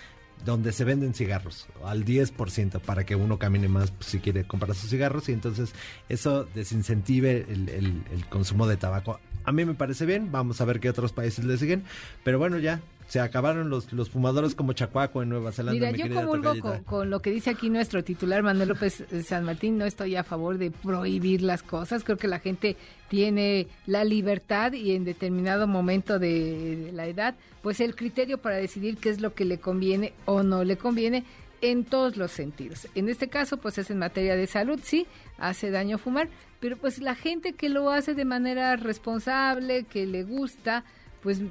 donde se venden cigarros al 10% para que uno camine más pues, si quiere comprar sus cigarros y entonces eso desincentive el, el, consumo de tabaco. A mí me parece bien, vamos a ver qué otros países le siguen, pero bueno, ya se acabaron los, los fumadores como Chacuaco en Nueva Zelanda. Mira, yo comulgo con, con, lo que dice aquí nuestro titular Manuel López San Martín, no estoy a favor de prohibir las cosas, creo que la gente tiene la libertad y en determinado momento de, la edad, pues el criterio para decidir qué es lo que le conviene o no le conviene en todos los sentidos. En este caso, pues es en materia de salud, sí, hace daño fumar, pero pues la gente que lo hace de manera responsable, que le gusta, pues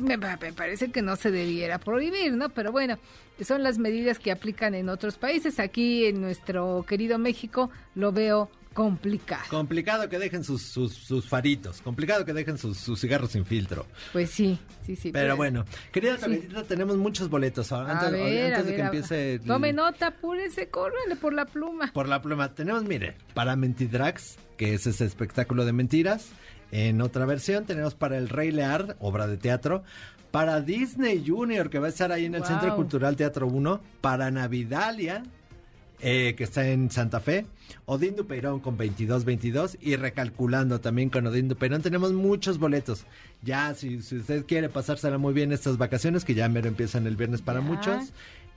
me, parece que no se debiera prohibir, ¿no? Pero bueno, son las medidas que aplican en otros países. Aquí en nuestro querido México lo veo complicado. Complicado que dejen sus, sus, faritos, complicado que dejen sus, cigarros sin filtro. Pues sí, sí, sí. Pero, bueno, querida tenemos muchos boletos. Antes, de que empiece... Tome nota, apúrese, córrele por la pluma. Por la pluma. Tenemos, mire, para Mentidrax, que es ese espectáculo de mentiras. En otra versión tenemos para El Rey Lear, obra de teatro. Para Disney Junior, que va a estar ahí en el Centro Cultural Teatro 1. Para Navidalia, eh, que está en Santa Fe. Odín Dupeirón con 22-22 y recalculando también con Odín Dupeirón. Tenemos muchos boletos. Ya, si, si, usted quiere pasársela muy bien estas vacaciones, que ya mero empiezan el viernes para muchos.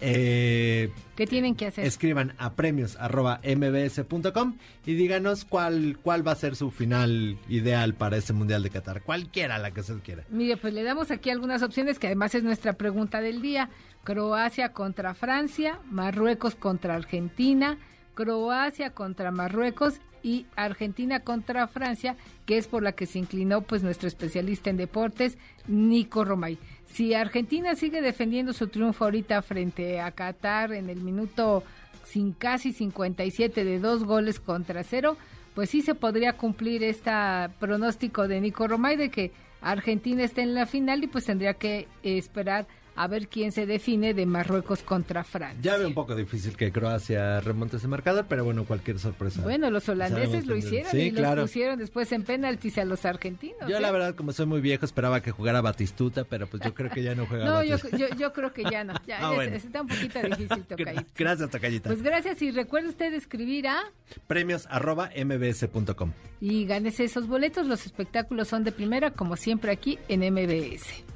Eh, ¿Qué tienen que hacer? Escriban a premios mbs.com y díganos cuál, cuál va a ser su final ideal para este Mundial de Qatar. Cualquiera la que usted quiera. Mire, pues le damos aquí algunas opciones que además es nuestra pregunta del día. Croacia contra Francia, Marruecos contra Argentina, Croacia contra Marruecos y Argentina contra Francia, que es por la que se inclinó pues nuestro especialista en deportes, Nico Romay. Si Argentina sigue defendiendo su triunfo ahorita frente a Qatar en el minuto sin casi 57 de dos goles contra cero, pues sí se podría cumplir este pronóstico de Nico Romay de que Argentina esté en la final y pues tendría que esperar a ver quién se define de Marruecos contra Francia. Ya ve un poco difícil que Croacia remonte ese marcador, pero bueno, cualquier sorpresa. Bueno, los holandeses lo hicieron y los pusieron después en penaltis a los argentinos. Yo la ¿eh? verdad, como soy muy viejo, esperaba que jugara Batistuta, pero pues yo creo que ya no juega No, yo, yo, creo que ya no. Ya ah, está un poquito difícil, Tocayita. Gracias, Tocayita. Pues gracias y recuerde usted escribir a... Premios arroba mbs.com. Y gánese esos boletos, los espectáculos son de primera, como siempre aquí en MBS.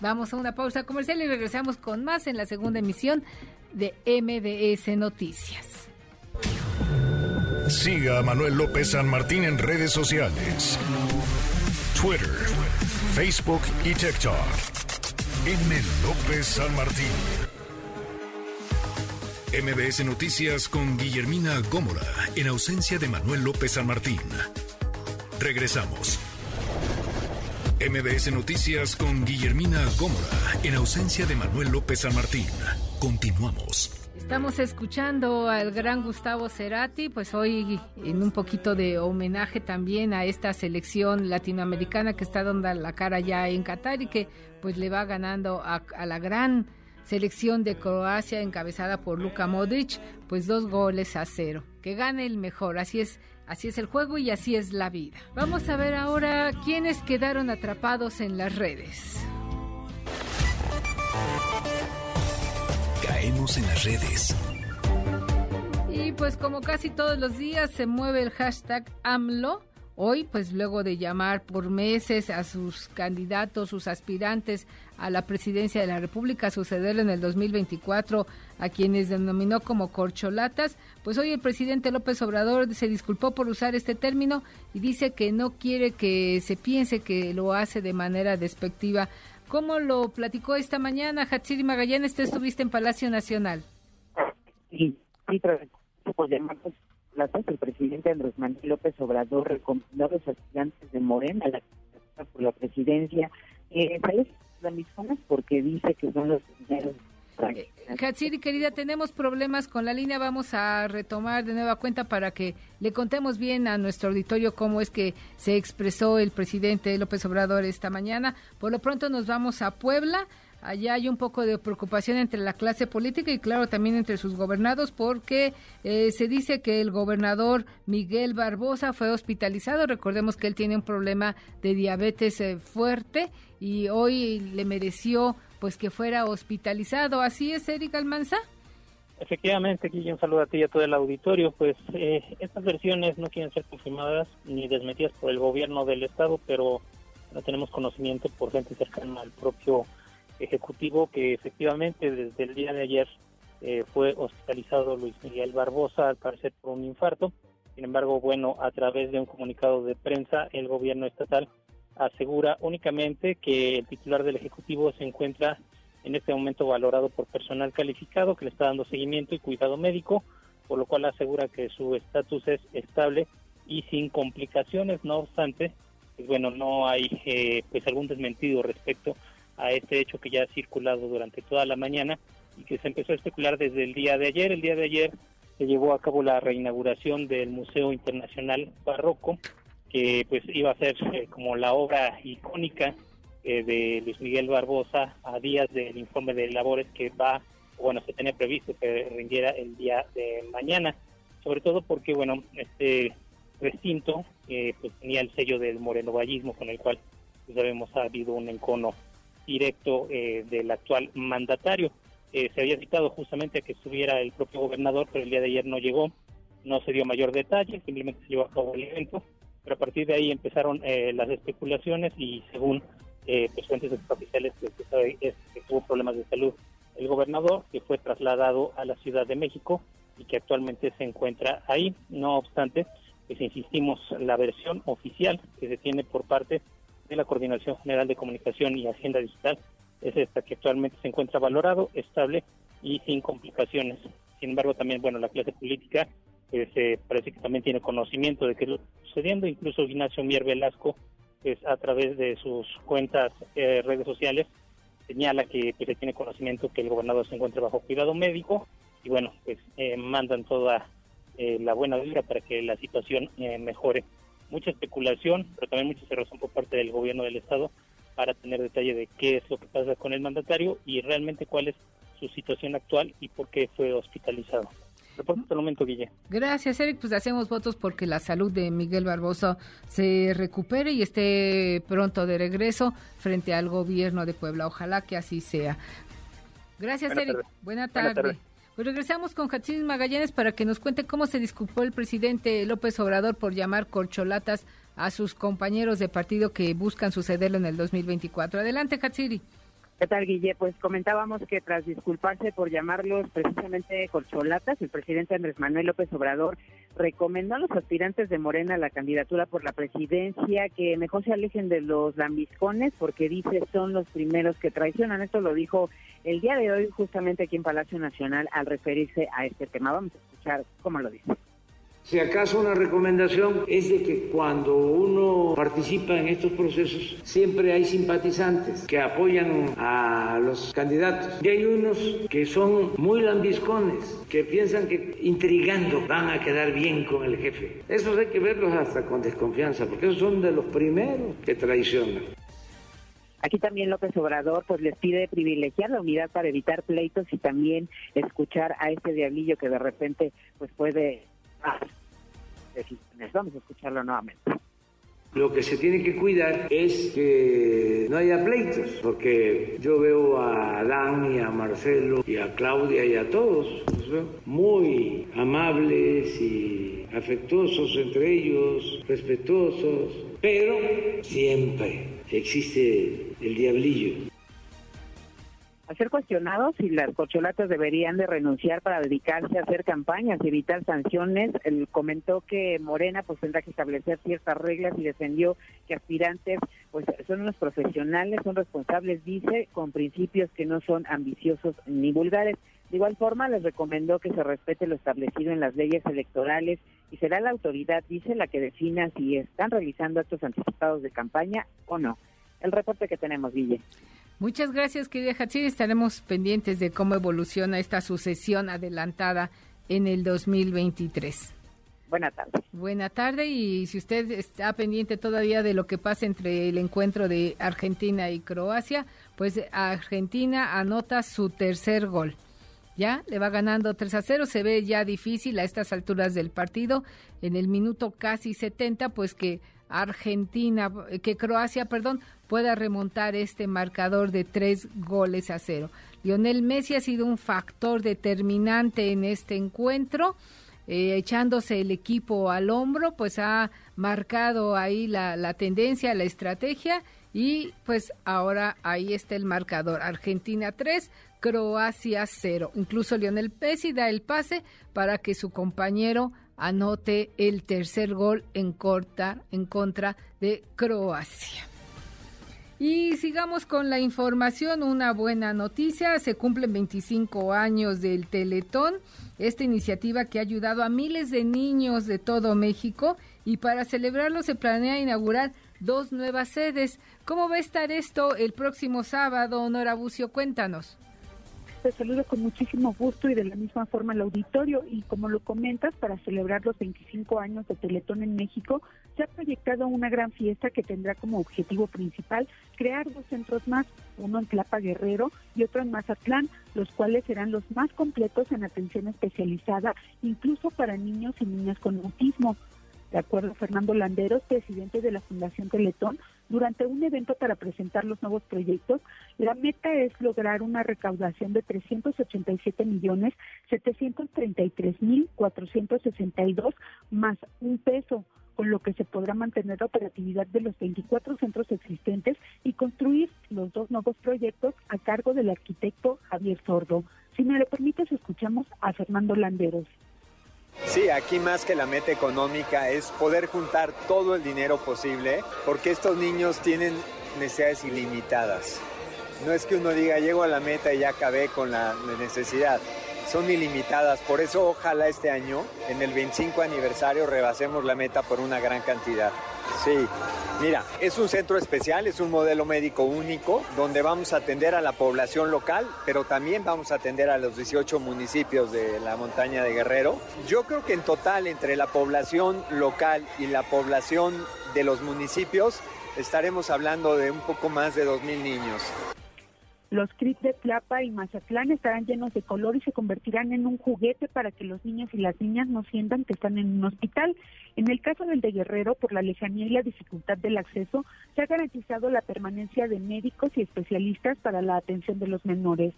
Vamos a una pausa comercial y regresamos con más en la segunda emisión de MBS Noticias. Siga a Manuel López San Martín en redes sociales. Twitter, Facebook y TikTok. M. López San Martín. MBS Noticias con Guillermina Gómora, en ausencia de Manuel López San Martín. Regresamos. MBS Noticias con Guillermina Gómora, en ausencia de Manuel López San Martín. Continuamos. Estamos escuchando al gran Gustavo Cerati, pues hoy en un poquito de homenaje también a esta selección latinoamericana que está dando la cara ya en Qatar y que pues le va ganando a, a la gran selección de Croacia encabezada por Luka Modric, pues dos goles a cero. Que gane el mejor, así es Así es el juego y así es la vida. Vamos a ver ahora quiénes quedaron atrapados en las redes. Caemos en las redes. Y pues como casi todos los días se mueve el hashtag AMLO Hoy, pues luego de llamar por meses a sus candidatos, sus aspirantes a la presidencia de la República, a suceder en el 2024 a quienes denominó como corcholatas, pues hoy el presidente López Obrador se disculpó por usar este término y dice que no quiere que se piense que lo hace de manera despectiva. ¿Cómo lo platicó esta mañana, Hatsiri Magallanes? Tú estuviste en Palacio Nacional. Sí, sí, pues el presidente Andrés Manuel López Obrador recomendó a los aspirantes de Morena la por la presidencia eh, mismas porque dice que son los primeros Hatsiri, querida, tenemos problemas con la línea. Vamos a retomar de nueva cuenta para que le contemos bien a nuestro auditorio cómo es que se expresó el presidente López Obrador esta mañana. Por lo pronto nos vamos a Puebla allá hay un poco de preocupación entre la clase política y claro también entre sus gobernados porque eh, se dice que el gobernador Miguel Barbosa fue hospitalizado. Recordemos que él tiene un problema de diabetes eh, fuerte y hoy le mereció pues que fuera hospitalizado. ¿Así es, Eric Almanza? Efectivamente, aquí saludo a ti y a todo el auditorio. Pues eh, estas versiones no quieren ser confirmadas ni desmentidas por el gobierno del estado, pero no tenemos conocimiento por gente cercana al propio ejecutivo que efectivamente desde el día de ayer eh, fue hospitalizado Luis Miguel Barbosa, al parecer por un infarto. Sin embargo, bueno, a través de un comunicado de prensa, el gobierno estatal asegura únicamente que el titular del Ejecutivo se encuentra en este momento valorado por personal calificado que le está dando seguimiento y cuidado médico, por lo cual asegura que su estatus es estable y sin complicaciones. No obstante, pues bueno, no hay eh, pues algún desmentido respecto a este hecho que ya ha circulado durante toda la mañana y que se empezó a especular desde el día de ayer. El día de ayer se llevó a cabo la reinauguración del Museo Internacional Barroco, que pues iba a ser eh, como la obra icónica eh, de Luis Miguel Barbosa a días del informe de labores que va, bueno, se tenía previsto que rindiera el día de mañana, sobre todo porque, bueno, este recinto eh, pues tenía el sello del morenovallismo con el cual pues, sabemos ha habido un encono directo eh, del actual mandatario. Se había citado justamente a que estuviera el propio gobernador, pero el día de ayer no llegó, no se dio mayor detalle, simplemente se llevó a cabo el evento, pero a partir de ahí empezaron eh, las especulaciones y según pues, fuentes oficiales que es que tuvo problemas de salud el gobernador, que fue trasladado a la Ciudad de México y que actualmente se encuentra ahí. No obstante, pues insistimos, la versión oficial que se tiene por parte de la Coordinación General de Comunicación y Agenda Digital es esta que actualmente se encuentra valorado, estable y sin complicaciones. Sin embargo, también, bueno, la clase política pues parece que también tiene conocimiento de qué está sucediendo. Incluso Ignacio Mier Velasco, pues, a través de sus cuentas, eh, redes sociales, señala que pues, tiene conocimiento que el gobernador se encuentra bajo cuidado médico y bueno, pues eh, mandan toda eh, la buena vibra para que la situación mejore. Mucha especulación, pero también mucha cerrazón por parte del gobierno del estado para tener detalle de qué es lo que pasa con el mandatario y realmente cuál es su situación actual y por qué fue hospitalizado. Reporte momento, Guille. Gracias, Eric. Pues hacemos votos porque la salud de Miguel Barbosa se recupere y esté pronto de regreso frente al gobierno de Puebla. Ojalá que así sea. Gracias, Eric. Buena tarde. Pues regresamos con Hatzin Magallanes para que nos cuente cómo se disculpó el presidente López Obrador por llamar corcholatas a sus compañeros de partido que buscan sucederlo en el 2024. Adelante, Hatsiri. ¿Qué tal, Guille? Pues comentábamos que tras disculparse por llamarlos precisamente corcholatas, el presidente Andrés Manuel López Obrador recomendó a los aspirantes de Morena a la candidatura por la presidencia que mejor se alejen de los lambiscones porque dice son los primeros que traicionan. Esto lo dijo el día de hoy justamente aquí en Palacio Nacional al referirse a este tema. Vamos a escuchar cómo lo dice. Si acaso una recomendación es de que cuando uno participa en estos procesos siempre hay simpatizantes que apoyan a los candidatos y hay unos que son muy lambiscones, que piensan que intrigando van a quedar bien con el jefe. Esos hay que verlos hasta con desconfianza porque esos son de los primeros que traicionan. Aquí también López Obrador pues les pide privilegiar la unidad para evitar pleitos y también escuchar a este diablillo que de repente pues puede Vamos a escucharlo nuevamente. Lo que se tiene que cuidar es que no haya pleitos, porque yo veo a Adán y a Marcelo y a Claudia y a todos muy amables y afectuosos entre ellos, respetuosos, pero siempre existe el diablillo al ser cuestionados si las corcholatas deberían de renunciar para dedicarse a hacer campañas y evitar sanciones, él comentó que Morena pues tendrá que establecer ciertas reglas y defendió que aspirantes pues son unos profesionales, son responsables, dice, con principios que no son ambiciosos ni vulgares. De igual forma, les recomendó que se respete lo establecido en las leyes electorales y será la autoridad, dice, la que defina si están realizando actos anticipados de campaña o no. El reporte que tenemos, Guille. Muchas gracias, querida Hatsiri. Estaremos pendientes de cómo evoluciona esta sucesión adelantada en el 2023. Buenas tardes. Buena tarde y si usted está pendiente todavía de lo que pasa entre el encuentro de Argentina y Croacia, pues Argentina anota su tercer gol. Ya le va ganando 3 a 0, se ve ya difícil a estas alturas del partido, en el minuto casi 70, pues que Argentina, que Croacia, perdón, pueda remontar este marcador de tres goles a cero. Lionel Messi ha sido un factor determinante en este encuentro. Eh, echándose el equipo al hombro, pues ha marcado ahí la, tendencia, la estrategia y pues ahora ahí está el marcador. Argentina 3, Croacia 0. Incluso Lionel Messi da el pase para que su compañero anote el tercer gol en, corta, en contra de Croacia. Y sigamos con la información, una buena noticia, se cumplen 25 años del Teletón, esta iniciativa que ha ayudado a miles de niños de todo México y para celebrarlo se planea inaugurar dos nuevas sedes. ¿Cómo va a estar esto el próximo sábado, Nora Bucio? Cuéntanos. Te saludo con muchísimo gusto y de la misma forma al auditorio. Y como lo comentas, para celebrar los 25 años de Teletón en México, se ha proyectado una gran fiesta que tendrá como objetivo principal crear dos centros más, uno en Tlapa Guerrero y otro en Mazatlán, los cuales serán los más completos en atención especializada, incluso para niños y niñas con autismo. De acuerdo a Fernando Landeros, presidente de la Fundación Teletón, durante un evento para presentar los nuevos proyectos, la meta es lograr una recaudación de 387 millones 733 mil 462 más un peso con lo que se podrá mantener la operatividad de los 24 centros existentes y construir los dos nuevos proyectos a cargo del arquitecto Javier Sordo. Si me lo permites, escuchamos a Fernando Landeros. Sí, aquí más que la meta económica es poder juntar todo el dinero posible porque estos niños tienen necesidades ilimitadas. No es que uno diga llego a la meta y ya acabé con la necesidad, son ilimitadas. Por eso ojalá este año, en el 25 aniversario, rebasemos la meta por una gran cantidad. Sí, mira, es un centro especial, es un modelo médico único, donde vamos a atender a la población local, pero también vamos a atender a los 18 municipios de la montaña de Guerrero. Yo creo que en total, entre la población local y la población de los municipios, estaremos hablando de un poco más de 2.000 niños. Los CRIP de Tlapa y Mazatlán estarán llenos de color y se convertirán en un juguete para que los niños y las niñas no sientan que están en un hospital. En el caso del de Guerrero, por la lejanía y la dificultad del acceso, se ha garantizado la permanencia de médicos y especialistas para la atención de los menores.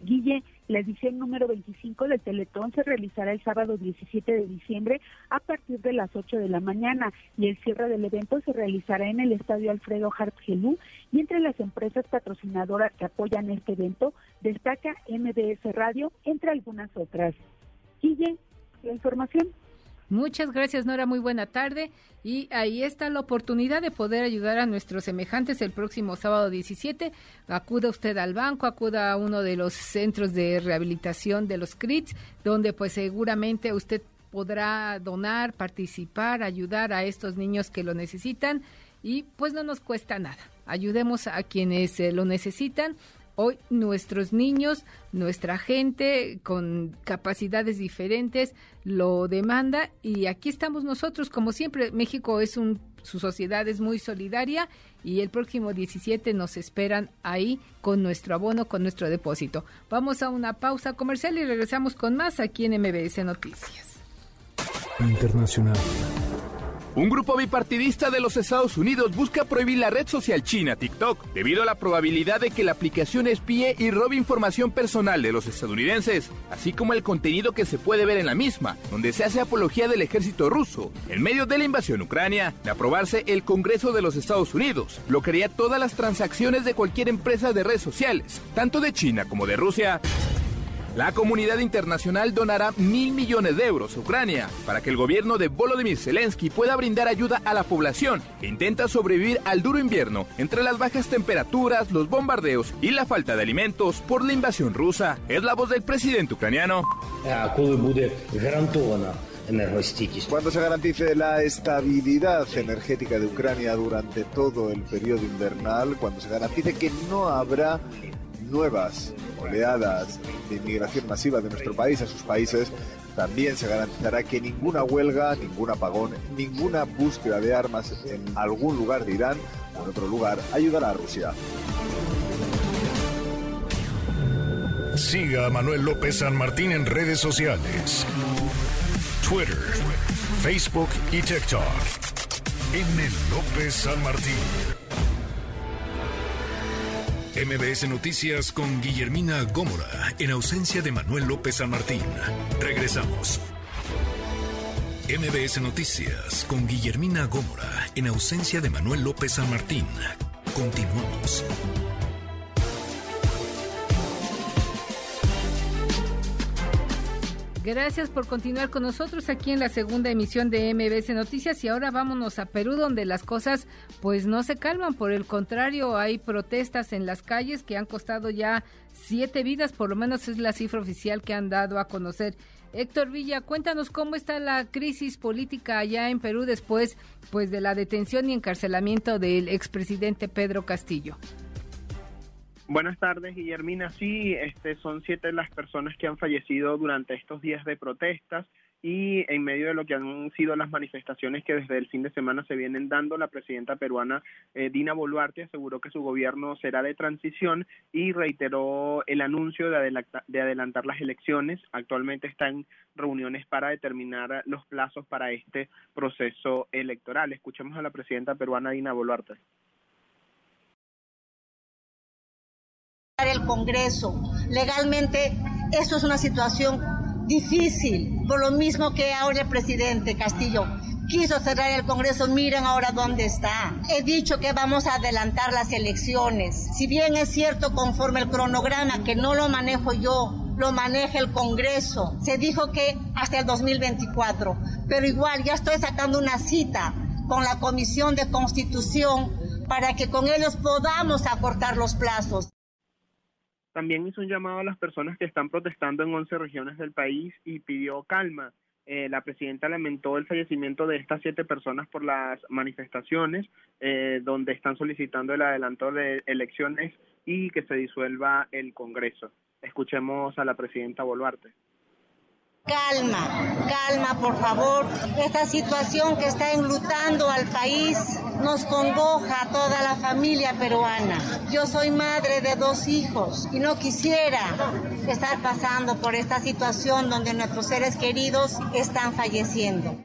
Guille, la edición número 25 del Teletón se realizará el sábado 17 de diciembre a partir de las 8 de la mañana y el cierre del evento se realizará en el Estadio Alfredo Hart y entre las empresas patrocinadoras que apoyan este evento destaca MBS Radio entre algunas otras. Guille, la información. Muchas gracias, Nora. Muy buena tarde. Y ahí está la oportunidad de poder ayudar a nuestros semejantes el próximo sábado 17. Acuda usted al banco, acuda a uno de los centros de rehabilitación de los CRITs, donde pues seguramente usted podrá donar, participar, ayudar a estos niños que lo necesitan y pues no nos cuesta nada. Ayudemos a quienes eh, lo necesitan Hoy nuestros niños, nuestra gente con capacidades diferentes lo demanda y aquí estamos nosotros, como siempre, México es un, su sociedad es muy solidaria y el próximo 17 nos esperan ahí con nuestro abono, con nuestro depósito. Vamos a una pausa comercial y regresamos con más aquí en MBS Noticias. Internacional. Un grupo bipartidista de los Estados Unidos busca prohibir la red social china TikTok debido a la probabilidad de que la aplicación espíe y robe información personal de los estadounidenses, así como el contenido que se puede ver en la misma, donde se hace apología del ejército ruso. En medio de la invasión ucrania, de aprobarse el Congreso de los Estados Unidos, bloquearía todas las transacciones de cualquier empresa de redes sociales, tanto de China como de Rusia. La comunidad internacional donará mil millones de euros a Ucrania para que el gobierno de Volodymyr Zelensky pueda brindar ayuda a la población que intenta sobrevivir al duro invierno entre las bajas temperaturas, los bombardeos y la falta de alimentos por la invasión rusa. Es la voz del presidente ucraniano. Cuando se garantice la estabilidad energética de Ucrania durante todo el periodo invernal, cuando se garantice que no habrá nuevas oleadas de inmigración masiva de nuestro país a sus países, también se garantizará que ninguna huelga, ningún apagón, ninguna búsqueda de armas en algún lugar de Irán o en otro lugar ayudará a Rusia. Siga a Manuel López San Martín en redes sociales. Twitter, Facebook y TikTok. M. López San Martín. MBS Noticias con Guillermina Gómora, en ausencia de Manuel López San Martín. Regresamos. MBS Noticias con Guillermina Gómora, en ausencia de Manuel López San Martín. Continuamos. Gracias por continuar con nosotros aquí en la segunda emisión de MBS Noticias y ahora vámonos a Perú donde las cosas pues no se calman, por el contrario hay protestas en las calles que han costado ya siete vidas, por lo menos es la cifra oficial que han dado a conocer. Héctor Villa, cuéntanos cómo está la crisis política allá en Perú después pues de la detención y encarcelamiento del expresidente Pedro Castillo. Buenas tardes, Guillermina. Sí, este, son siete las personas que han fallecido durante estos días de protestas y en medio de lo que han sido las manifestaciones que desde el fin de semana se vienen dando, la presidenta peruana eh, Dina Boluarte aseguró que su gobierno será de transición y reiteró el anuncio de, de adelantar las elecciones. Actualmente están reuniones para determinar los plazos para este proceso electoral. Escuchemos a la presidenta peruana Dina Boluarte. El Congreso. Legalmente, eso es una situación difícil, por lo mismo que ahora el presidente Castillo quiso cerrar el Congreso, miren ahora dónde está. He dicho que vamos a adelantar las elecciones. Si bien es cierto conforme el cronograma, que no lo manejo yo, lo maneja el Congreso. Se dijo que hasta el 2024, pero igual ya estoy sacando una cita con la Comisión de Constitución para que con ellos podamos acortar los plazos. También hizo un llamado a las personas que están protestando en 11 regiones del país y pidió calma. Eh, la presidenta lamentó el fallecimiento de estas siete personas por las manifestaciones, eh, donde están solicitando el adelanto de elecciones y que se disuelva el Congreso. Escuchemos a la presidenta Boluarte. Calma, calma, por favor. Esta situación que está enlutando al país nos congoja a toda la familia peruana. Yo soy madre de dos hijos y no quisiera estar pasando por esta situación donde nuestros seres queridos están falleciendo.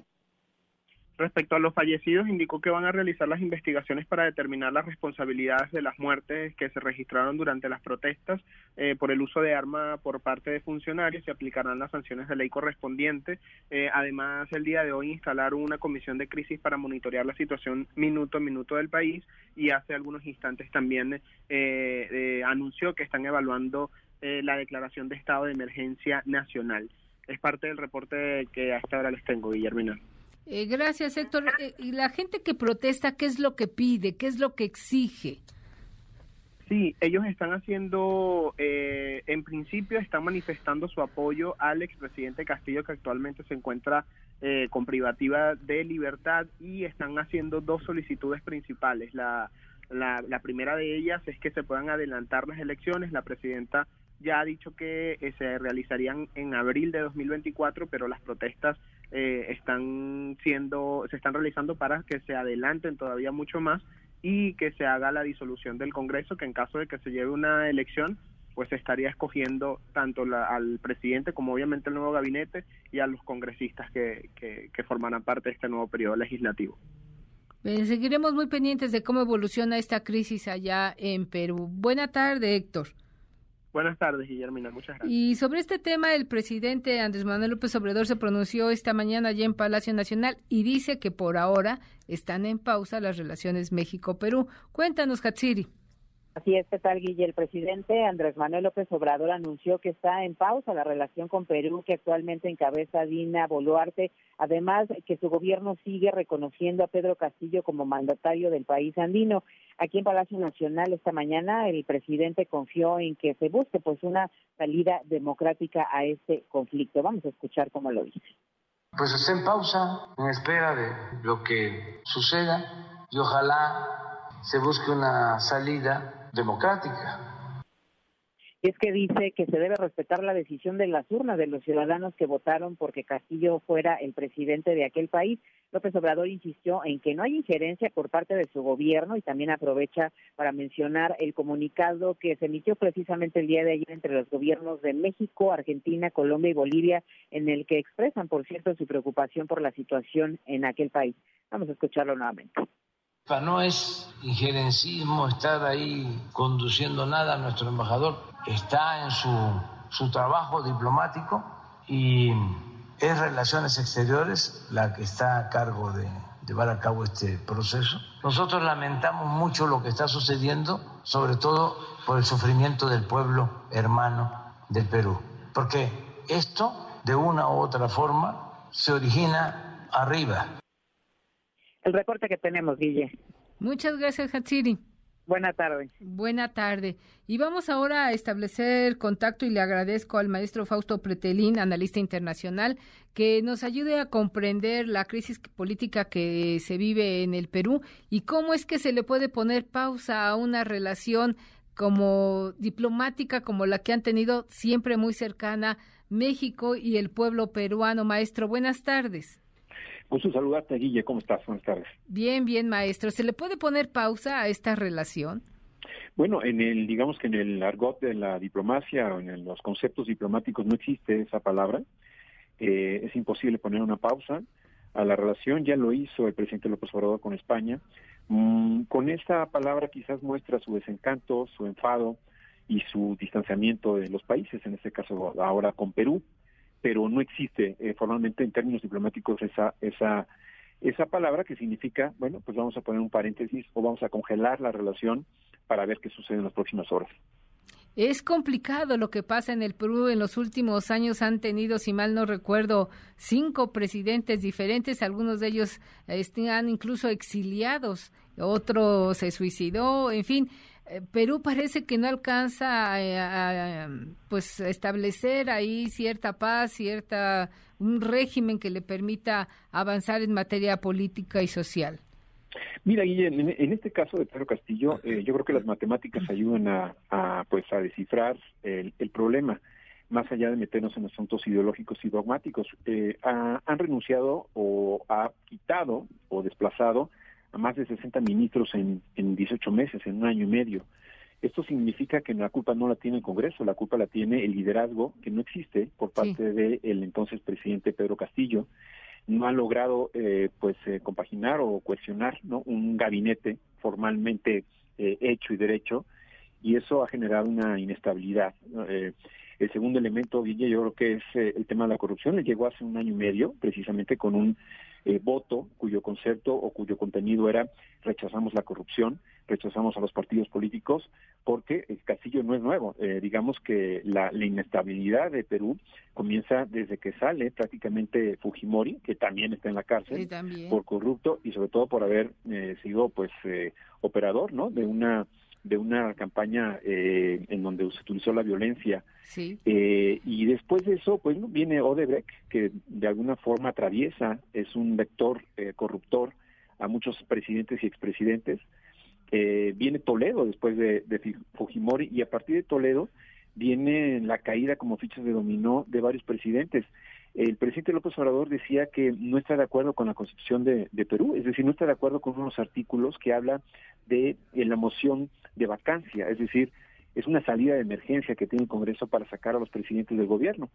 Respecto a los fallecidos, indicó que van a realizar las investigaciones para determinar las responsabilidades de las muertes que se registraron durante las protestas eh, por el uso de arma por parte de funcionarios. Se aplicarán las sanciones de ley correspondiente. Eh, además, el día de hoy instalaron una comisión de crisis para monitorear la situación minuto a minuto del país y hace algunos instantes también eh, anunció que están evaluando la declaración de estado de emergencia nacional. Es parte del reporte que hasta ahora les tengo, Guillermina. Eh, gracias, Héctor. Eh, ¿Y la gente que protesta, qué es lo que pide? ¿Qué es lo que exige? Sí, ellos están haciendo, eh, en principio están manifestando su apoyo al expresidente Castillo que actualmente se encuentra con privativa de libertad y están haciendo dos solicitudes principales. La, la, la, primera de ellas es que se puedan adelantar las elecciones. La presidenta ya ha dicho que eh, se realizarían en abril de 2024, pero las protestas eh, están siendo, se están realizando para que se adelanten todavía mucho más y que se haga la disolución del Congreso, que en caso de que se lleve una elección, pues se estaría escogiendo tanto al presidente como obviamente el nuevo gabinete y a los congresistas que, que, que formarán parte de este nuevo periodo legislativo. seguiremos muy pendientes de cómo evoluciona esta crisis allá en Perú. Buena tarde, Héctor. Buenas tardes, Guillermina. Muchas gracias. Y sobre este tema, el presidente Andrés Manuel López Obrador se pronunció esta mañana allá en Palacio Nacional y dice que por ahora están en pausa las relaciones México-Perú. Cuéntanos, Hatsiri. Así es, ¿qué tal, Guille? El presidente Andrés Manuel López Obrador anunció que está en pausa la relación con Perú, que actualmente encabeza Dina Boluarte, además que su gobierno sigue reconociendo a Pedro Castillo como mandatario del país andino. Aquí en Palacio Nacional esta mañana el presidente confió en que se busque pues una salida democrática a este conflicto. Vamos a escuchar cómo lo dice. Pues está en pausa, en espera de lo que suceda y ojalá se busque una salida democrática. Es que dice que se debe respetar la decisión de las urnas de los ciudadanos que votaron porque Castillo fuera el presidente de aquel país. López Obrador insistió en que no hay injerencia por parte de su gobierno y también aprovecha para mencionar el comunicado que se emitió precisamente el día de ayer entre los gobiernos de México, Argentina, Colombia y Bolivia, en el que expresan, por cierto, su preocupación por la situación en aquel país. Vamos a escucharlo nuevamente. No es injerencismo estar ahí conduciendo nada. Nuestro embajador está en su, su trabajo diplomático y es Relaciones Exteriores la que está a cargo de llevar a cabo este proceso. Nosotros lamentamos mucho lo que está sucediendo, sobre todo por el sufrimiento del pueblo hermano del Perú, porque esto, de una u otra forma, se origina arriba, el reporte que tenemos, Guille. Muchas gracias, Hatsiri. Buena tarde. Buena tarde. Y vamos ahora a establecer contacto y le agradezco al maestro Fausto Pretelín, analista internacional, que nos ayude a comprender la crisis política que se vive en el Perú y cómo es que se le puede poner pausa a una relación como diplomática como la que han tenido siempre muy cercana México y el pueblo peruano. Maestro, buenas tardes. Gusto saludarte, Guille. ¿Cómo estás? Buenas tardes. Bien, bien, maestro. ¿Se le puede poner pausa a esta relación? Bueno, en el, digamos que en el argot de la diplomacia o en los conceptos diplomáticos no existe esa palabra. Eh, es imposible poner una pausa a la relación. Ya lo hizo el presidente López Obrador con España. Mm, con esa palabra quizás muestra su desencanto, su enfado y su distanciamiento de los países, en este caso ahora con Perú pero no existe eh, formalmente en términos diplomáticos esa, esa, esa palabra que significa, bueno, pues vamos a poner un paréntesis o vamos a congelar la relación para ver qué sucede en las próximas horas. Es complicado lo que pasa en el Perú. En los últimos años han tenido, si mal no recuerdo, cinco presidentes diferentes. Algunos de ellos están incluso exiliados. Otro se suicidó. En fin, Perú parece que no alcanza a, pues establecer ahí cierta paz, cierta un régimen que le permita avanzar en materia política y social. Mira, Guillermo, en, este caso de Pedro Castillo, eh, yo creo que las matemáticas ayudan a, pues a descifrar el, problema, más allá de meternos en asuntos ideológicos y dogmáticos. Eh, han renunciado o ha quitado o desplazado a más de 60 ministros en, en 18 meses, en un año y medio. Esto significa que la culpa no la tiene el Congreso, la culpa la tiene el liderazgo que no existe por parte del entonces presidente Pedro Castillo. No ha logrado eh, pues eh, compaginar o cuestionar ¿no? un gabinete formalmente eh, hecho y derecho y eso ha generado una inestabilidad. El segundo elemento, Guille, yo creo que es el tema de la corrupción. Le llegó hace un año y medio, precisamente con un eh, voto cuyo concepto o cuyo contenido era rechazamos la corrupción, rechazamos a los partidos políticos, porque el Castillo no es nuevo. Eh, digamos que la, inestabilidad de Perú comienza desde que sale prácticamente Fujimori, que también está en la cárcel por corrupto y sobre todo por haber eh, sido pues operador, ¿no? De una de una campaña eh, en donde se utilizó la violencia. Eh, y después de eso, pues viene Odebrecht, que de alguna forma atraviesa, es un vector eh, corruptor a muchos presidentes y expresidentes. viene Toledo después de, de, Fujimori y a partir de Toledo viene la caída como fichas de dominó de varios presidentes el presidente López Obrador decía que no está de acuerdo con la constitución de, Perú, es decir, no está de acuerdo con unos artículos que habla de, la moción de vacancia, es decir, es una salida de emergencia que tiene el Congreso para sacar a los presidentes del gobierno.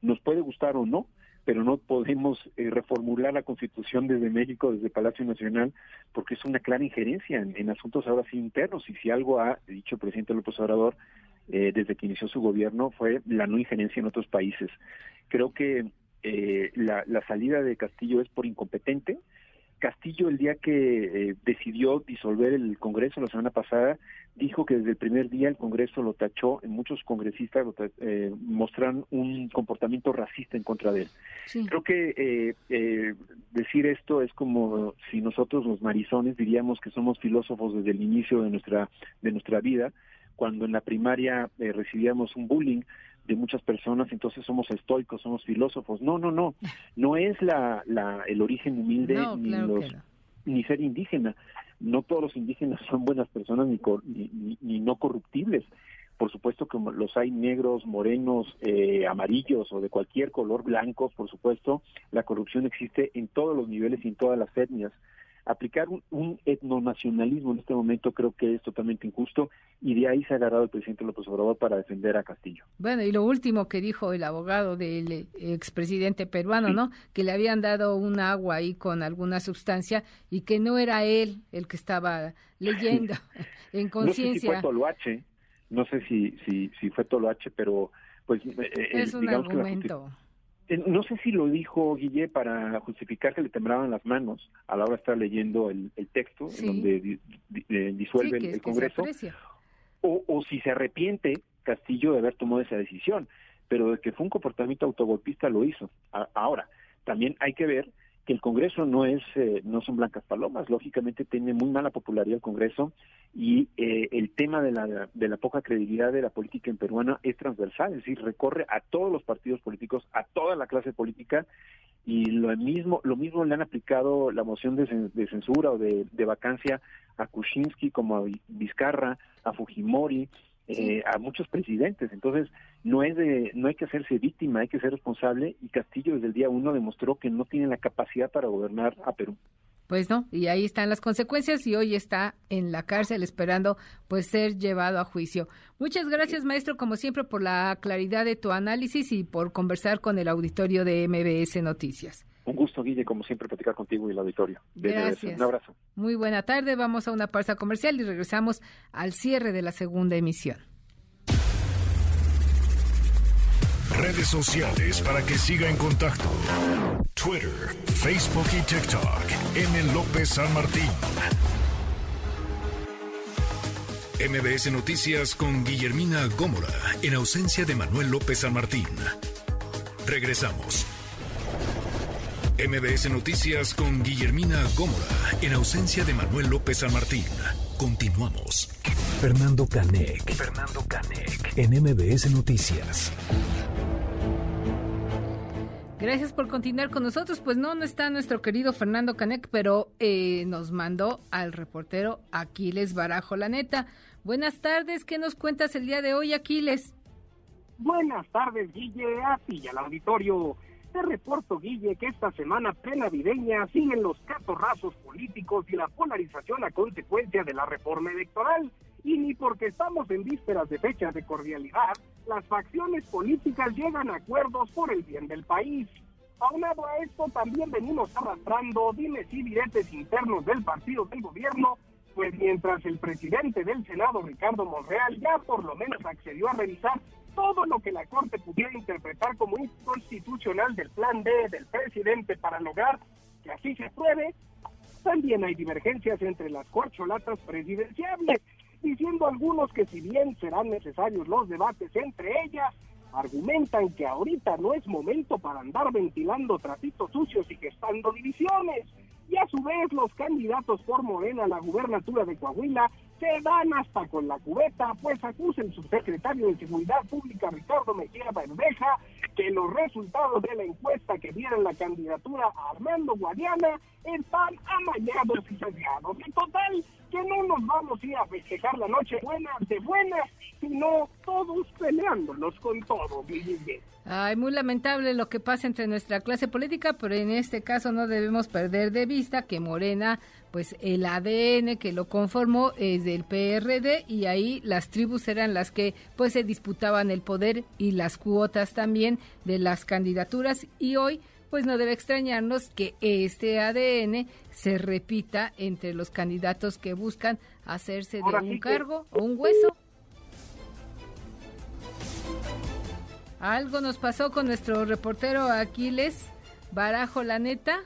Nos puede gustar o no, pero no podemos eh, reformular la Constitución desde México, desde Palacio Nacional, porque es una clara injerencia en, asuntos ahora sí internos. Y si algo ha dicho el presidente López Obrador eh, desde que inició su gobierno fue la no injerencia en otros países. Creo que eh, la, salida de Castillo es por incompetente. Castillo el día que eh, decidió disolver el Congreso la semana pasada dijo que desde el primer día el Congreso lo tachó, en muchos congresistas eh, mostraron un comportamiento racista en contra de él. Creo que eh, decir esto es como si nosotros los marizones diríamos que somos filósofos desde el inicio de nuestra de nuestra vida, cuando en la primaria recibíamos un bullying de muchas personas, entonces somos estoicos, somos filósofos. No, no, no, no es la, la el origen humilde ni los ni ser indígena. No todos los indígenas son buenas personas ni, ni, ni, no corruptibles. Por supuesto que los hay negros, morenos, eh, amarillos o de cualquier color, blancos, por supuesto. La corrupción existe en todos los niveles y en todas las etnias aplicar un, etnonacionalismo en este momento creo que es totalmente injusto y de ahí se ha agarrado el presidente López Obrador para defender a Castillo. Bueno, y lo último que dijo el abogado del expresidente peruano, ¿no? Que le habían dado un agua ahí con alguna sustancia y que no era él el que estaba leyendo en conciencia. No sé si fue Toloache, no sé si, si, si fue Toloache, pero pues... Eh, es un argumento. Eh, no sé si lo dijo Guille para justificar que le temblaban las manos a la hora de estar leyendo el, texto en donde disuelve el, Congreso, o, o si se arrepiente Castillo de haber tomado esa decisión, pero de que fue un comportamiento autogolpista lo hizo. ahora, también hay que ver que el Congreso no es eh, no son blancas palomas, lógicamente tiene muy mala popularidad el Congreso y eh, el tema de la, de la poca credibilidad de la política en peruana es transversal, es decir, recorre a todos los partidos políticos, a toda la clase política y lo mismo lo mismo le han aplicado la moción de, censura o de, de vacancia a Kuczynski como a Vizcarra, a Fujimori, eh, a muchos presidentes. Entonces, no es de, no hay que hacerse víctima, hay que ser responsable y Castillo desde el día uno demostró que no tiene la capacidad para gobernar a Perú. Pues no, y ahí están las consecuencias y hoy está en la cárcel esperando pues ser llevado a juicio. Muchas gracias, maestro, como siempre por la claridad de tu análisis y por conversar con el auditorio de MBS Noticias. Un gusto, Guille, como siempre, platicar contigo y el auditorio. Gracias. Un abrazo. Muy buena tarde. Vamos a una pausa comercial y regresamos al cierre de la segunda emisión. Redes sociales para que siga en contacto: Twitter, Facebook y TikTok. M. López San Martín. MBS Noticias con Guillermina Gómora, en ausencia de Manuel López San Martín. Regresamos. MBS Noticias con Guillermina Gómora, en ausencia de Manuel López San Martín. Continuamos. Fernando Canec. Fernando Canec. En MBS Noticias. Gracias por continuar con nosotros. Pues no, no está nuestro querido Fernando Canec, pero eh, nos mandó al reportero Aquiles Barajo, la neta. Buenas tardes, ¿qué nos cuentas el día de hoy, Aquiles? Buenas tardes, Guille, a ti y al auditorio. Te reporto, Guille, que esta semana prenavideña siguen los catorrazos políticos y la polarización a consecuencia de la reforma electoral. Y ni porque estamos en vísperas de fechas de cordialidad, las facciones políticas llegan a acuerdos por el bien del país. Aunado a esto, también venimos arrastrando dimes y diretes internos del partido del gobierno, pues mientras el presidente del Senado, Ricardo Monreal, ya por lo menos accedió a revisar todo lo que la Corte pudiera interpretar como inconstitucional del plan D del presidente para lograr que así se apruebe, también hay divergencias entre las corcholatas presidenciales diciendo algunos que si bien serán necesarios los debates entre ellas, argumentan que ahorita no es momento para andar ventilando trapitos sucios y gestando divisiones. Y a su vez los candidatos por Morena a la gubernatura de Coahuila se dan hasta con la cubeta, pues acusen su secretario de Seguridad Pública, Ricardo Mejía Verdeja, que los resultados de la encuesta que dieron la candidatura a Armando Guadiana están amañados y sesgados. En total, que no nos vamos a ir a festejar la noche buena de buenas, sino todos peleándonos con todo, Ay, muy lamentable lo que pasa entre nuestra clase política, pero en este caso no debemos perder de vista que Morena pues el ADN que lo conformó es del PRD y ahí las tribus eran las que pues se disputaban el poder y las cuotas también de las candidaturas y hoy pues no debe extrañarnos que este ADN se repita entre los candidatos que buscan hacerse de un cargo o un hueso. Algo nos pasó con nuestro reportero Aquiles Barajo, la neta.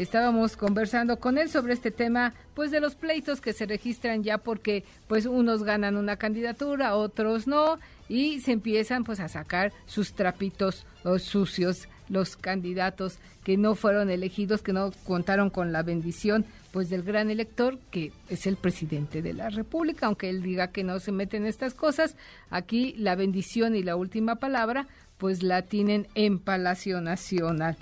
Estábamos conversando con él sobre este tema, pues de los pleitos que se registran ya porque pues unos ganan una candidatura, otros no, y se empiezan pues a sacar sus trapitos sucios los candidatos que no fueron elegidos, que no contaron con la bendición pues del gran elector que es el presidente de la República, aunque él diga que no se meten en estas cosas, aquí la bendición y la última palabra pues la tienen en Palacio Nacional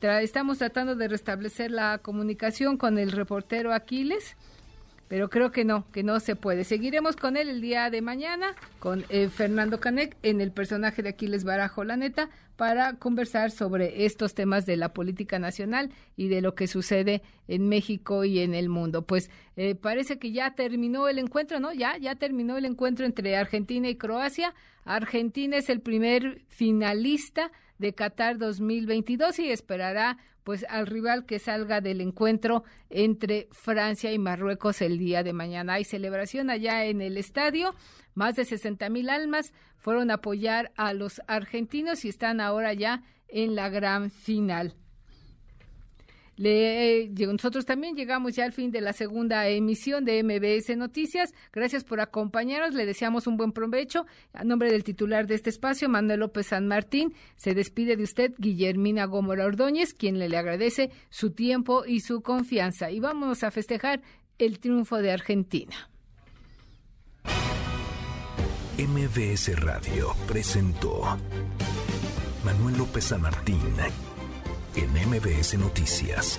estamos tratando de restablecer la comunicación con el reportero Aquiles, pero creo que no, que no se puede. Seguiremos con él el día de mañana, con eh, Fernando Canec, en el personaje de Aquiles Barajo, la neta, para conversar sobre estos temas de la política nacional y de lo que sucede en México y en el mundo. Pues eh, parece que ya terminó el encuentro, ¿no? Ya, ya terminó el encuentro entre Argentina y Croacia. Argentina es el primer finalista de Qatar 2022 y esperará pues al rival que salga del encuentro entre Francia y Marruecos el día de mañana. Hay celebración allá en el estadio. Más de 60 mil almas fueron a apoyar a los argentinos y están ahora ya en la gran final. Le, nosotros también llegamos ya al fin de la segunda emisión de MBS Noticias. Gracias por acompañarnos. Le deseamos un buen provecho. A nombre del titular de este espacio, Manuel López San Martín, se despide de usted Guillermina Gómora Ordóñez, quien le, le agradece su tiempo y su confianza. Y vamos a festejar el triunfo de Argentina. MBS Radio presentó Manuel López San Martín en MBS Noticias.